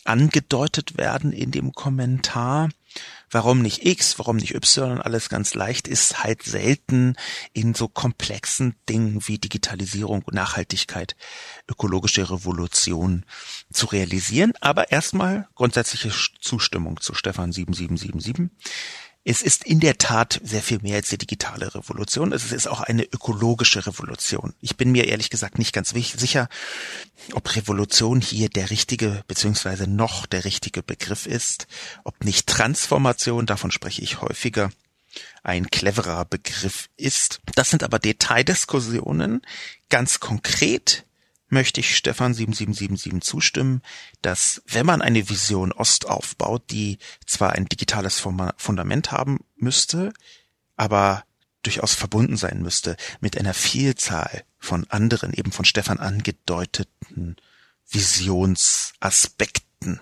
[SPEAKER 2] angedeutet werden in dem Kommentar. Warum nicht X, warum nicht Y, alles ganz leicht, ist halt selten in so komplexen Dingen wie Digitalisierung und Nachhaltigkeit, ökologische Revolution zu realisieren. Aber erstmal grundsätzliche Zustimmung zu Stefan 7777. Es ist in der Tat sehr viel mehr als die digitale Revolution. Es ist auch eine ökologische Revolution. Ich bin mir ehrlich gesagt nicht ganz sicher, ob Revolution hier der richtige beziehungsweise noch der richtige Begriff ist, ob nicht Transformation, davon spreche ich häufiger, ein cleverer Begriff ist. Das sind aber Detaildiskussionen. Ganz konkret möchte ich Stefan 7777 zustimmen, dass wenn man eine Vision Ost aufbaut, die zwar ein digitales Fundament haben müsste, aber durchaus verbunden sein müsste mit einer Vielzahl von anderen, eben von Stefan angedeuteten Visionsaspekten.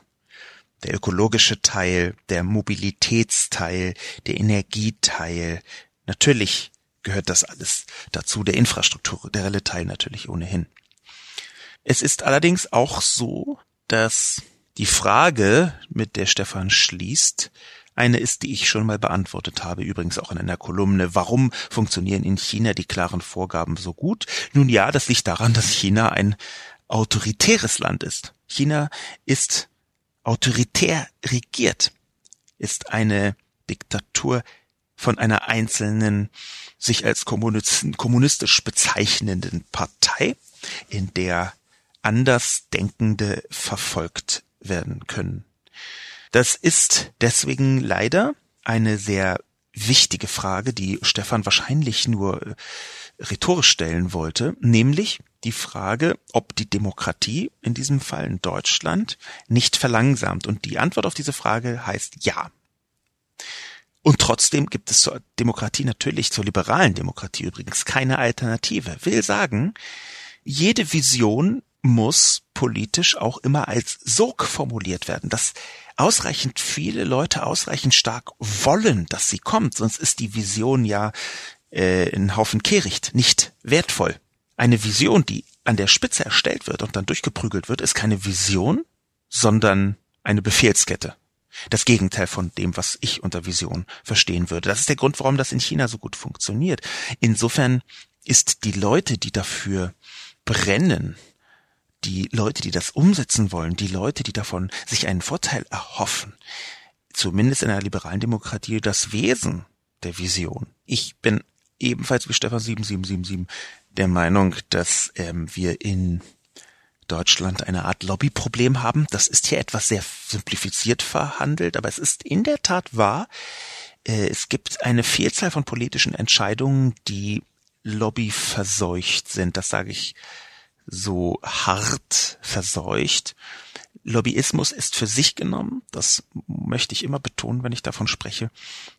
[SPEAKER 2] Der ökologische Teil, der Mobilitätsteil, der Energieteil. Natürlich gehört das alles dazu, der infrastrukturelle Teil natürlich ohnehin. Es ist allerdings auch so, dass die Frage, mit der Stefan schließt, eine ist, die ich schon mal beantwortet habe, übrigens auch in einer Kolumne. Warum funktionieren in China die klaren Vorgaben so gut? Nun ja, das liegt daran, dass China ein autoritäres Land ist. China ist autoritär regiert, ist eine Diktatur von einer einzelnen, sich als kommunistisch bezeichnenden Partei, in der Andersdenkende verfolgt werden können. Das ist deswegen leider eine sehr wichtige Frage, die Stefan wahrscheinlich nur äh, rhetorisch stellen wollte, nämlich die Frage, ob die Demokratie, in diesem Fall in Deutschland, nicht verlangsamt. Und die Antwort auf diese Frage heißt ja. Und trotzdem gibt es zur Demokratie natürlich, zur liberalen Demokratie übrigens, keine Alternative. Will sagen, jede Vision muss politisch auch immer als Sog formuliert werden, dass ausreichend viele Leute ausreichend stark wollen, dass sie kommt, sonst ist die Vision ja äh, ein Haufen Kehricht, nicht wertvoll. Eine Vision, die an der Spitze erstellt wird und dann durchgeprügelt wird, ist keine Vision, sondern eine Befehlskette. Das Gegenteil von dem, was ich unter Vision verstehen würde. Das ist der Grund, warum das in China so gut funktioniert. Insofern ist die Leute, die dafür brennen, die Leute, die das umsetzen wollen, die Leute, die davon sich einen Vorteil erhoffen, zumindest in einer liberalen Demokratie, das Wesen der Vision. Ich bin ebenfalls wie Stefan 7777 der Meinung, dass ähm, wir in Deutschland eine Art Lobbyproblem haben. Das ist hier etwas sehr simplifiziert verhandelt, aber es ist in der Tat wahr. Äh, es gibt eine Vielzahl von politischen Entscheidungen, die lobbyverseucht sind. Das sage ich so hart verseucht. Lobbyismus ist für sich genommen, das möchte ich immer betonen, wenn ich davon spreche,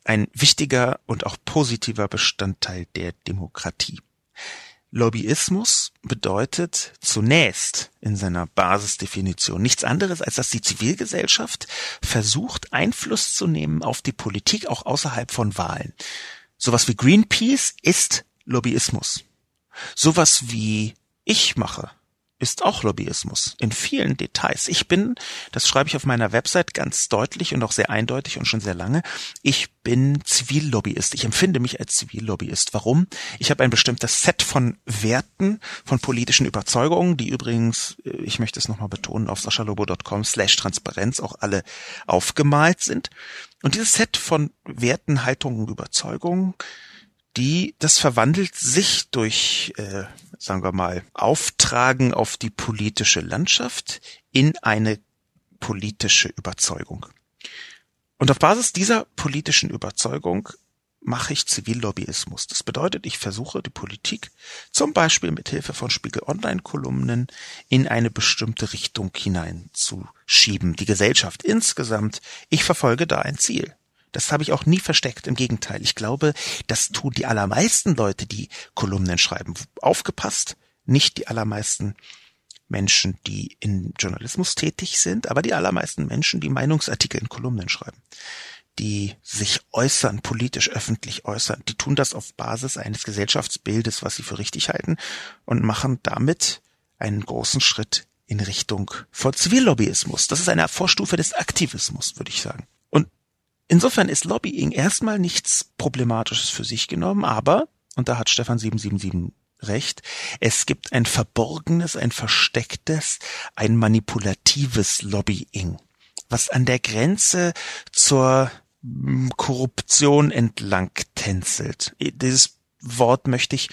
[SPEAKER 2] ein wichtiger und auch positiver Bestandteil der Demokratie. Lobbyismus bedeutet zunächst in seiner Basisdefinition nichts anderes, als dass die Zivilgesellschaft versucht, Einfluss zu nehmen auf die Politik auch außerhalb von Wahlen. Sowas wie Greenpeace ist Lobbyismus. Sowas wie ich mache, ist auch Lobbyismus in vielen Details. Ich bin, das schreibe ich auf meiner Website ganz deutlich und auch sehr eindeutig und schon sehr lange, ich bin Zivillobbyist. Ich empfinde mich als Zivillobbyist. Warum? Ich habe ein bestimmtes Set von Werten, von politischen Überzeugungen, die übrigens, äh, ich möchte es nochmal betonen, auf saschalobo.com slash Transparenz auch alle aufgemalt sind. Und dieses Set von Werten, Haltungen, Überzeugungen die, das verwandelt sich durch, äh, sagen wir mal, Auftragen auf die politische Landschaft in eine politische Überzeugung. Und auf Basis dieser politischen Überzeugung mache ich Zivillobbyismus. Das bedeutet, ich versuche die Politik zum Beispiel mit Hilfe von Spiegel Online-Kolumnen in eine bestimmte Richtung hineinzuschieben. Die Gesellschaft insgesamt. Ich verfolge da ein Ziel. Das habe ich auch nie versteckt. Im Gegenteil. Ich glaube, das tun die allermeisten Leute, die Kolumnen schreiben. Aufgepasst, nicht die allermeisten Menschen, die in Journalismus tätig sind, aber die allermeisten Menschen, die Meinungsartikel in Kolumnen schreiben die sich äußern, politisch öffentlich äußern, die tun das auf Basis eines Gesellschaftsbildes, was sie für richtig halten und machen damit einen großen Schritt in Richtung von Zivillobbyismus. Das ist eine Vorstufe des Aktivismus, würde ich sagen. Insofern ist Lobbying erstmal nichts Problematisches für sich genommen, aber, und da hat Stefan 777 recht, es gibt ein verborgenes, ein verstecktes, ein manipulatives Lobbying, was an der Grenze zur Korruption entlang tänzelt. Dieses Wort möchte ich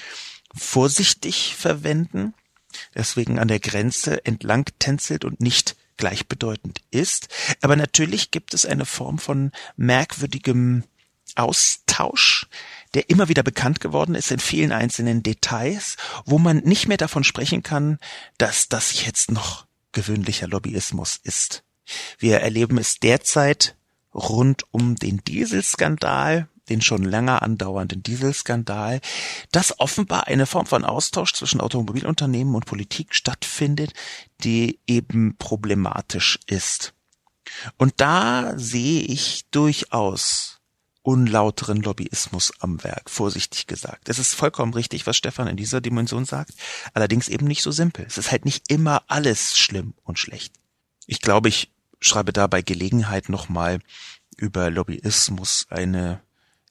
[SPEAKER 2] vorsichtig verwenden, deswegen an der Grenze entlang tänzelt und nicht gleichbedeutend ist. Aber natürlich gibt es eine Form von merkwürdigem Austausch, der immer wieder bekannt geworden ist in vielen einzelnen Details, wo man nicht mehr davon sprechen kann, dass das jetzt noch gewöhnlicher Lobbyismus ist. Wir erleben es derzeit rund um den Dieselskandal, den schon länger andauernden Dieselskandal, dass offenbar eine Form von Austausch zwischen Automobilunternehmen und Politik stattfindet, die eben problematisch ist. Und da sehe ich durchaus unlauteren Lobbyismus am Werk, vorsichtig gesagt. Es ist vollkommen richtig, was Stefan in dieser Dimension sagt, allerdings eben nicht so simpel. Es ist halt nicht immer alles schlimm und schlecht. Ich glaube, ich schreibe da bei Gelegenheit nochmal über Lobbyismus eine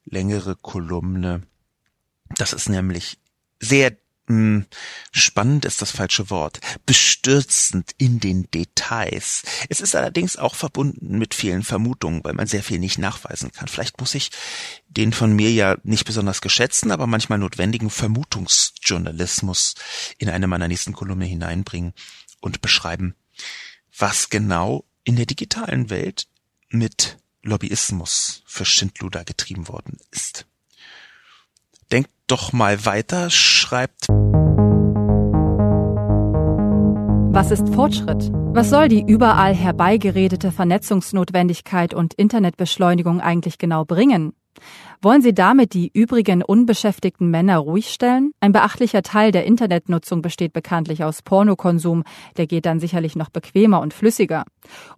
[SPEAKER 2] längere Kolumne. Das ist nämlich sehr mh, hm, spannend ist das falsche Wort, bestürzend in den Details. Es ist allerdings auch verbunden mit vielen Vermutungen, weil man sehr viel nicht nachweisen kann. Vielleicht muss ich den von mir ja nicht besonders geschätzten, aber manchmal notwendigen Vermutungsjournalismus in eine meiner nächsten Kolumne hineinbringen und beschreiben, was genau in der digitalen Welt mit Lobbyismus für Schindluder getrieben worden ist. Denkt doch mal weiter, schreibt.
[SPEAKER 1] Was ist Fortschritt? Was soll die überall herbeigeredete Vernetzungsnotwendigkeit und Internetbeschleunigung eigentlich genau bringen? Wollen Sie damit die übrigen unbeschäftigten Männer ruhig stellen? Ein beachtlicher Teil der Internetnutzung besteht bekanntlich aus Pornokonsum, der geht dann sicherlich noch bequemer und flüssiger.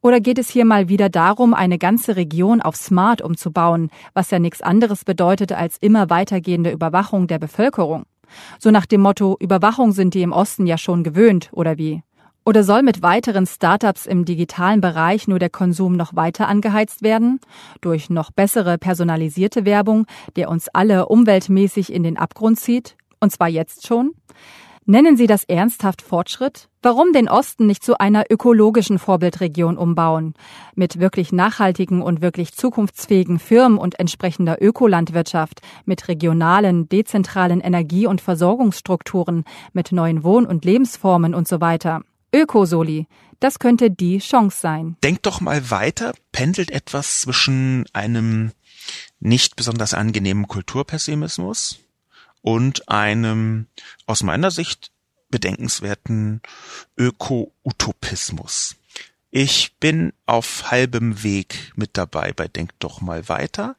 [SPEAKER 1] Oder geht es hier mal wieder darum, eine ganze Region auf Smart umzubauen, was ja nichts anderes bedeutet als immer weitergehende Überwachung der Bevölkerung? So nach dem Motto, Überwachung sind die im Osten ja schon gewöhnt, oder wie? Oder soll mit weiteren Startups im digitalen Bereich nur der Konsum noch weiter angeheizt werden? Durch noch bessere personalisierte Werbung, der uns alle umweltmäßig in den Abgrund zieht? Und zwar jetzt schon? Nennen Sie das ernsthaft Fortschritt? Warum den Osten nicht zu einer ökologischen Vorbildregion umbauen? Mit wirklich nachhaltigen und wirklich zukunftsfähigen Firmen und entsprechender Ökolandwirtschaft, mit regionalen, dezentralen Energie- und Versorgungsstrukturen, mit neuen Wohn- und Lebensformen und so weiter. Ökosoli, das könnte die Chance sein.
[SPEAKER 2] Denkt doch mal weiter, pendelt etwas zwischen einem nicht besonders angenehmen Kulturpessimismus und einem aus meiner Sicht bedenkenswerten Öko-Utopismus. Ich bin auf halbem Weg mit dabei bei Denkt doch mal weiter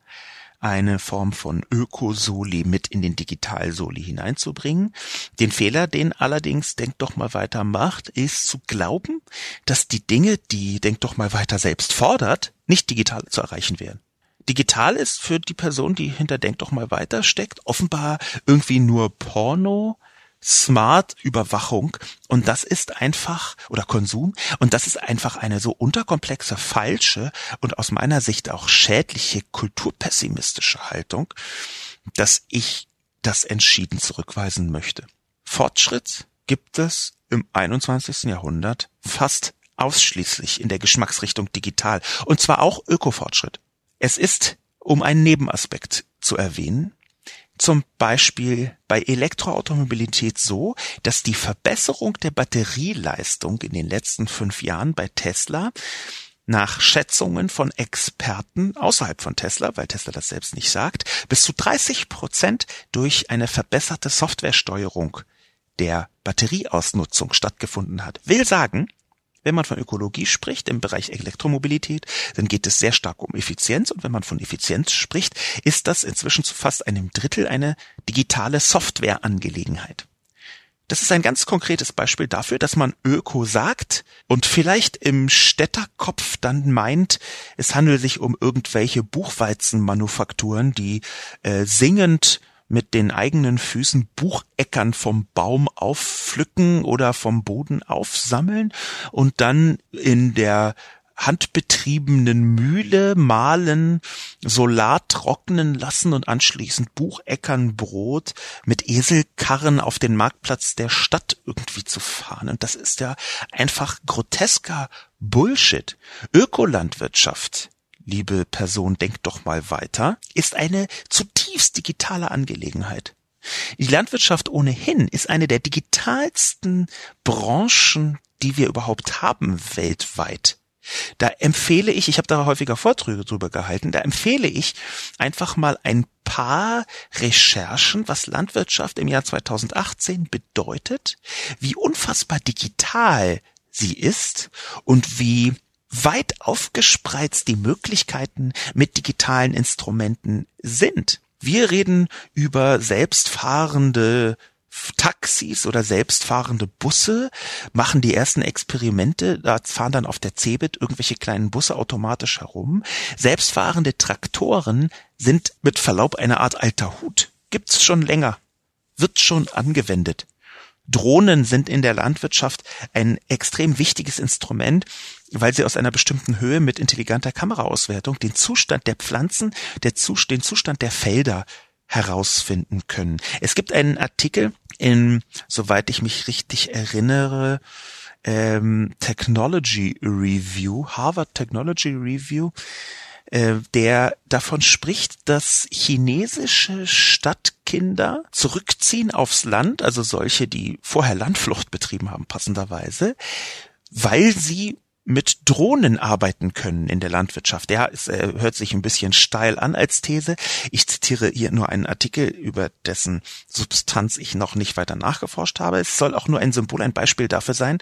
[SPEAKER 2] eine Form von Ökosoli mit in den Digital-Soli hineinzubringen. Den Fehler, den allerdings Denk doch mal weiter macht, ist zu glauben, dass die Dinge, die Denk doch mal weiter selbst fordert, nicht digital zu erreichen wären. Digital ist für die Person, die hinter Denk doch mal weiter steckt, offenbar irgendwie nur Porno, Smart Überwachung und das ist einfach oder Konsum und das ist einfach eine so unterkomplexe, falsche und aus meiner Sicht auch schädliche kulturpessimistische Haltung, dass ich das entschieden zurückweisen möchte. Fortschritt gibt es im 21. Jahrhundert fast ausschließlich in der Geschmacksrichtung digital und zwar auch Ökofortschritt. Es ist, um einen Nebenaspekt zu erwähnen, zum Beispiel bei Elektroautomobilität so, dass die Verbesserung der Batterieleistung in den letzten fünf Jahren bei Tesla nach Schätzungen von Experten außerhalb von Tesla, weil Tesla das selbst nicht sagt, bis zu 30 Prozent durch eine verbesserte Softwaresteuerung der Batterieausnutzung stattgefunden hat. Will sagen, wenn man von Ökologie spricht im Bereich Elektromobilität, dann geht es sehr stark um Effizienz und wenn man von Effizienz spricht, ist das inzwischen zu fast einem Drittel eine digitale Softwareangelegenheit. Das ist ein ganz konkretes Beispiel dafür, dass man Öko sagt und vielleicht im Städterkopf dann meint, es handelt sich um irgendwelche Buchweizenmanufakturen, die äh, singend mit den eigenen Füßen Bucheckern vom Baum aufpflücken oder vom Boden aufsammeln und dann in der handbetriebenen Mühle mahlen, Solar trocknen lassen und anschließend Bucheckernbrot mit Eselkarren auf den Marktplatz der Stadt irgendwie zu fahren. Und das ist ja einfach grotesker Bullshit. Ökolandwirtschaft liebe Person, denk doch mal weiter, ist eine zutiefst digitale Angelegenheit. Die Landwirtschaft ohnehin ist eine der digitalsten Branchen, die wir überhaupt haben weltweit. Da empfehle ich, ich habe da häufiger Vorträge drüber gehalten, da empfehle ich einfach mal ein paar Recherchen, was Landwirtschaft im Jahr 2018 bedeutet, wie unfassbar digital sie ist und wie weit aufgespreizt die Möglichkeiten mit digitalen Instrumenten sind. Wir reden über selbstfahrende Taxis oder selbstfahrende Busse machen die ersten Experimente, da fahren dann auf der Cebit irgendwelche kleinen Busse automatisch herum. Selbstfahrende Traktoren sind mit Verlaub eine Art alter Hut. Gibt's schon länger. Wird schon angewendet. Drohnen sind in der Landwirtschaft ein extrem wichtiges Instrument, weil sie aus einer bestimmten Höhe mit intelligenter Kameraauswertung den Zustand der Pflanzen, der Zus den Zustand der Felder herausfinden können. Es gibt einen Artikel in, soweit ich mich richtig erinnere, ähm, Technology Review, Harvard Technology Review, äh, der davon spricht, dass chinesische Stadtkinder zurückziehen aufs Land, also solche, die vorher Landflucht betrieben haben, passenderweise, weil sie mit Drohnen arbeiten können in der Landwirtschaft. Ja, es äh, hört sich ein bisschen steil an als These. Ich zitiere hier nur einen Artikel, über dessen Substanz ich noch nicht weiter nachgeforscht habe. Es soll auch nur ein Symbol, ein Beispiel dafür sein,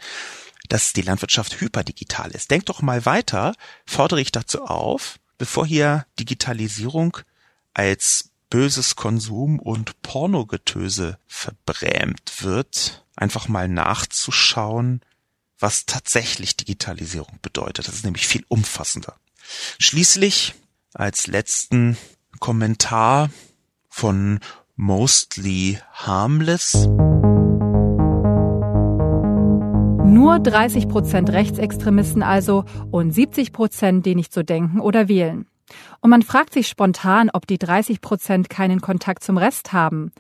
[SPEAKER 2] dass die Landwirtschaft hyperdigital ist. Denkt doch mal weiter, fordere ich dazu auf, bevor hier Digitalisierung als böses Konsum- und Pornogetöse verbrämt wird, einfach mal nachzuschauen, was tatsächlich Digitalisierung bedeutet. Das ist nämlich viel umfassender. Schließlich als letzten Kommentar von Mostly Harmless.
[SPEAKER 1] Nur 30 Prozent Rechtsextremisten also und 70 Prozent, die nicht so denken oder wählen. Und man fragt sich spontan, ob die 30 Prozent keinen Kontakt zum Rest haben.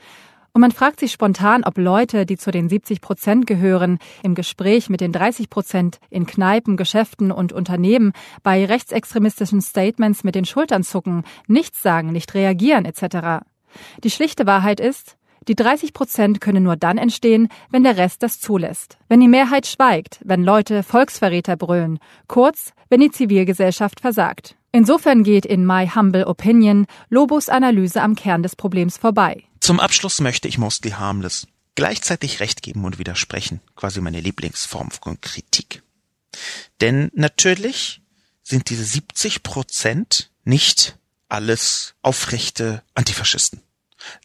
[SPEAKER 1] Und man fragt sich spontan, ob Leute, die zu den 70 Prozent gehören, im Gespräch mit den 30 Prozent in Kneipen, Geschäften und Unternehmen bei rechtsextremistischen Statements mit den Schultern zucken, nichts sagen, nicht reagieren etc. Die schlichte Wahrheit ist, die 30 Prozent können nur dann entstehen, wenn der Rest das zulässt. Wenn die Mehrheit schweigt, wenn Leute Volksverräter brüllen, kurz, wenn die Zivilgesellschaft versagt. Insofern geht in My Humble Opinion Lobos Analyse am Kern des Problems vorbei.
[SPEAKER 2] Zum Abschluss möchte ich Mostly Harmless gleichzeitig Recht geben und widersprechen, quasi meine Lieblingsform von Kritik. Denn natürlich sind diese 70 Prozent nicht alles aufrechte Antifaschisten.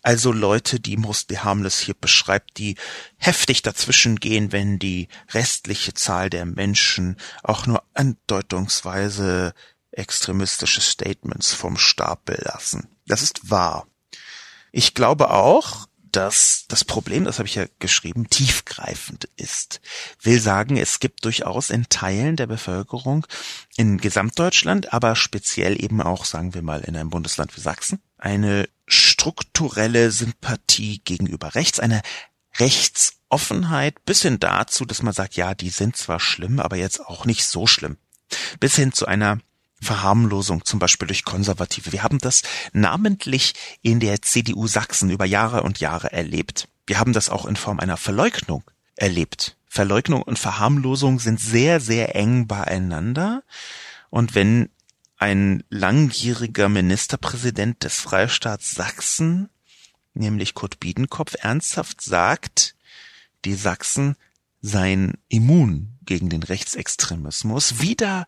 [SPEAKER 2] Also Leute, die Mostly Harmless hier beschreibt, die heftig dazwischen gehen, wenn die restliche Zahl der Menschen auch nur andeutungsweise extremistische Statements vom Stapel lassen. Das ist wahr. Ich glaube auch, dass das Problem, das habe ich ja geschrieben, tiefgreifend ist. Will sagen, es gibt durchaus in Teilen der Bevölkerung in Gesamtdeutschland, aber speziell eben auch, sagen wir mal, in einem Bundesland wie Sachsen, eine strukturelle Sympathie gegenüber rechts, eine Rechtsoffenheit bis hin dazu, dass man sagt, ja, die sind zwar schlimm, aber jetzt auch nicht so schlimm. Bis hin zu einer Verharmlosung, zum Beispiel durch Konservative. Wir haben das namentlich in der CDU Sachsen über Jahre und Jahre erlebt. Wir haben das auch in Form einer Verleugnung erlebt. Verleugnung und Verharmlosung sind sehr, sehr eng beieinander. Und wenn ein langjähriger Ministerpräsident des Freistaats Sachsen, nämlich Kurt Biedenkopf, ernsthaft sagt, die Sachsen seien immun gegen den Rechtsextremismus, wieder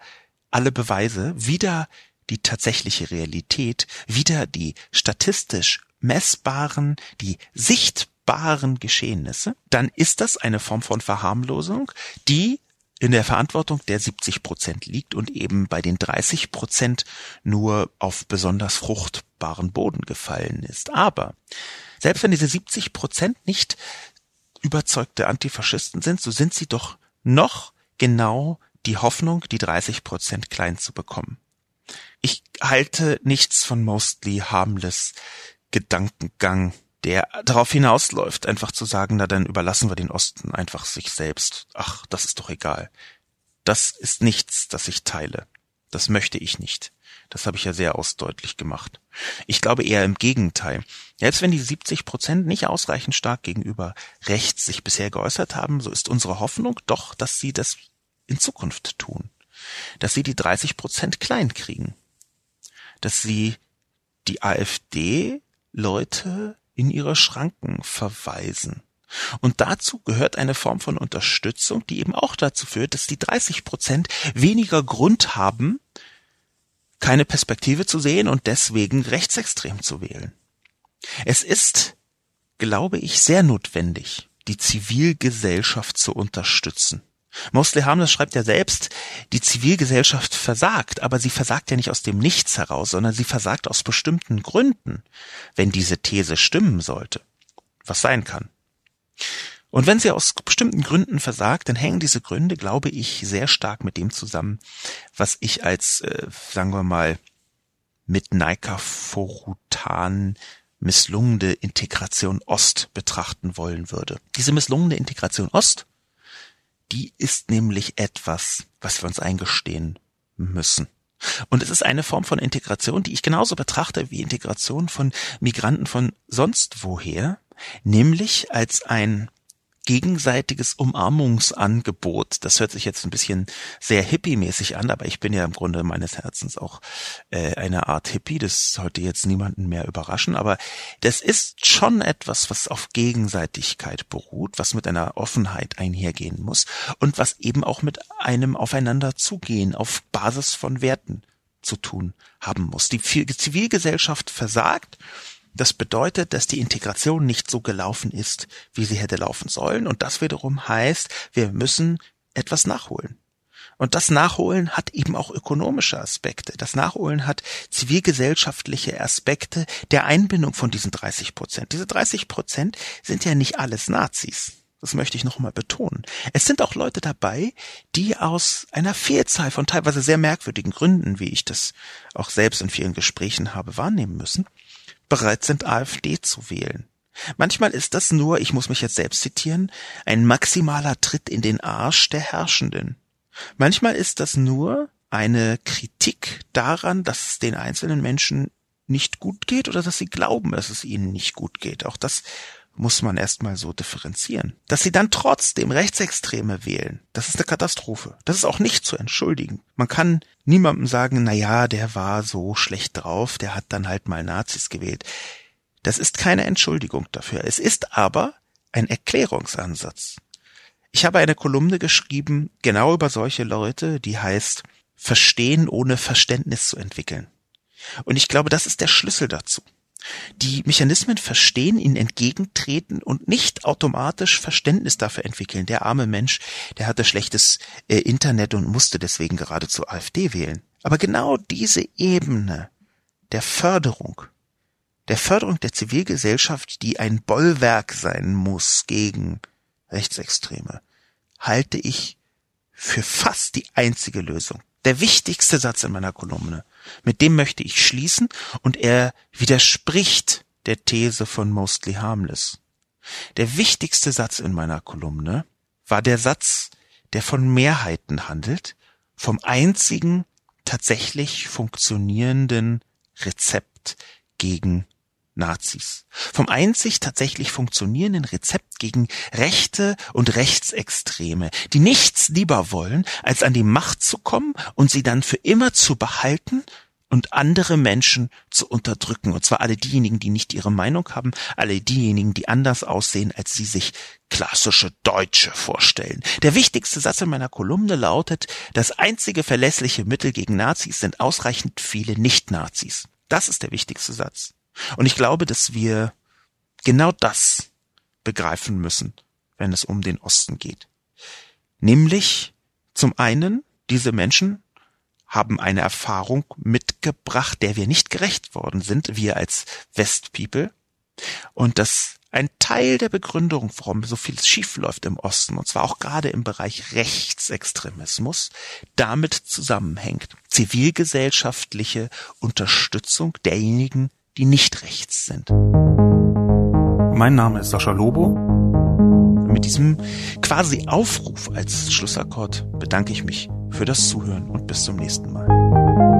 [SPEAKER 2] alle Beweise, wieder die tatsächliche Realität, wieder die statistisch messbaren, die sichtbaren Geschehnisse, dann ist das eine Form von Verharmlosung, die in der Verantwortung der 70 Prozent liegt und eben bei den 30 Prozent nur auf besonders fruchtbaren Boden gefallen ist. Aber selbst wenn diese 70 Prozent nicht überzeugte Antifaschisten sind, so sind sie doch noch genau die Hoffnung, die 30 Prozent klein zu bekommen. Ich halte nichts von mostly harmless Gedankengang, der darauf hinausläuft, einfach zu sagen, na dann überlassen wir den Osten einfach sich selbst. Ach, das ist doch egal. Das ist nichts, das ich teile. Das möchte ich nicht. Das habe ich ja sehr ausdeutlich gemacht. Ich glaube eher im Gegenteil. Selbst wenn die 70 Prozent nicht ausreichend stark gegenüber rechts sich bisher geäußert haben, so ist unsere Hoffnung doch, dass sie das in Zukunft tun. Dass sie die 30 Prozent klein kriegen. Dass sie die AfD Leute in ihre Schranken verweisen. Und dazu gehört eine Form von Unterstützung, die eben auch dazu führt, dass die 30 Prozent weniger Grund haben, keine Perspektive zu sehen und deswegen rechtsextrem zu wählen. Es ist, glaube ich, sehr notwendig, die Zivilgesellschaft zu unterstützen. Mosley Harmless schreibt ja selbst, die Zivilgesellschaft versagt, aber sie versagt ja nicht aus dem Nichts heraus, sondern sie versagt aus bestimmten Gründen, wenn diese These stimmen sollte. Was sein kann. Und wenn sie aus bestimmten Gründen versagt, dann hängen diese Gründe, glaube ich, sehr stark mit dem zusammen, was ich als, äh, sagen wir mal, mit Naika Forutan misslungene Integration Ost betrachten wollen würde. Diese misslungene Integration Ost, die ist nämlich etwas, was wir uns eingestehen müssen. Und es ist eine Form von Integration, die ich genauso betrachte wie Integration von Migranten von sonst woher, nämlich als ein gegenseitiges Umarmungsangebot. Das hört sich jetzt ein bisschen sehr hippie-mäßig an, aber ich bin ja im Grunde meines Herzens auch äh, eine Art Hippie. Das sollte jetzt niemanden mehr überraschen, aber das ist schon etwas, was auf Gegenseitigkeit beruht, was mit einer Offenheit einhergehen muss und was eben auch mit einem Aufeinander zugehen auf Basis von Werten zu tun haben muss. Die Zivilgesellschaft versagt das bedeutet, dass die Integration nicht so gelaufen ist, wie sie hätte laufen sollen. Und das wiederum heißt, wir müssen etwas nachholen. Und das Nachholen hat eben auch ökonomische Aspekte. Das Nachholen hat zivilgesellschaftliche Aspekte der Einbindung von diesen 30 Prozent. Diese 30 Prozent sind ja nicht alles Nazis. Das möchte ich nochmal betonen. Es sind auch Leute dabei, die aus einer Vielzahl von teilweise sehr merkwürdigen Gründen, wie ich das auch selbst in vielen Gesprächen habe wahrnehmen müssen, bereit sind, AfD zu wählen. Manchmal ist das nur, ich muss mich jetzt selbst zitieren, ein maximaler Tritt in den Arsch der Herrschenden. Manchmal ist das nur eine Kritik daran, dass es den einzelnen Menschen nicht gut geht oder dass sie glauben, dass es ihnen nicht gut geht. Auch das muss man erstmal so differenzieren. Dass sie dann trotzdem Rechtsextreme wählen, das ist eine Katastrophe. Das ist auch nicht zu entschuldigen. Man kann niemandem sagen, na ja, der war so schlecht drauf, der hat dann halt mal Nazis gewählt. Das ist keine Entschuldigung dafür. Es ist aber ein Erklärungsansatz. Ich habe eine Kolumne geschrieben, genau über solche Leute, die heißt Verstehen ohne Verständnis zu entwickeln. Und ich glaube, das ist der Schlüssel dazu die Mechanismen verstehen, ihnen entgegentreten und nicht automatisch Verständnis dafür entwickeln. Der arme Mensch, der hatte schlechtes äh, Internet und musste deswegen geradezu AfD wählen. Aber genau diese Ebene der Förderung, der Förderung der Zivilgesellschaft, die ein Bollwerk sein muss gegen Rechtsextreme, halte ich für fast die einzige Lösung. Der wichtigste Satz in meiner Kolumne. Mit dem möchte ich schließen und er widerspricht der These von Mostly Harmless. Der wichtigste Satz in meiner Kolumne war der Satz, der von Mehrheiten handelt, vom einzigen tatsächlich funktionierenden Rezept gegen Nazis. Vom einzig tatsächlich funktionierenden Rezept gegen Rechte und Rechtsextreme, die nichts lieber wollen, als an die Macht zu kommen und sie dann für immer zu behalten und andere Menschen zu unterdrücken. Und zwar alle diejenigen, die nicht ihre Meinung haben, alle diejenigen, die anders aussehen, als sie sich klassische Deutsche vorstellen. Der wichtigste Satz in meiner Kolumne lautet, das einzige verlässliche Mittel gegen Nazis sind ausreichend viele Nicht-Nazis. Das ist der wichtigste Satz. Und ich glaube, dass wir genau das begreifen müssen, wenn es um den Osten geht. Nämlich zum einen, diese Menschen haben eine Erfahrung mitgebracht, der wir nicht gerecht worden sind, wir als Westpeople. Und dass ein Teil der Begründung, warum so viel schief läuft im Osten, und zwar auch gerade im Bereich Rechtsextremismus, damit zusammenhängt. Zivilgesellschaftliche Unterstützung derjenigen, die nicht rechts sind.
[SPEAKER 3] Mein Name ist Sascha Lobo.
[SPEAKER 2] Mit diesem quasi Aufruf als Schlussakkord bedanke ich mich für das Zuhören und bis zum nächsten Mal.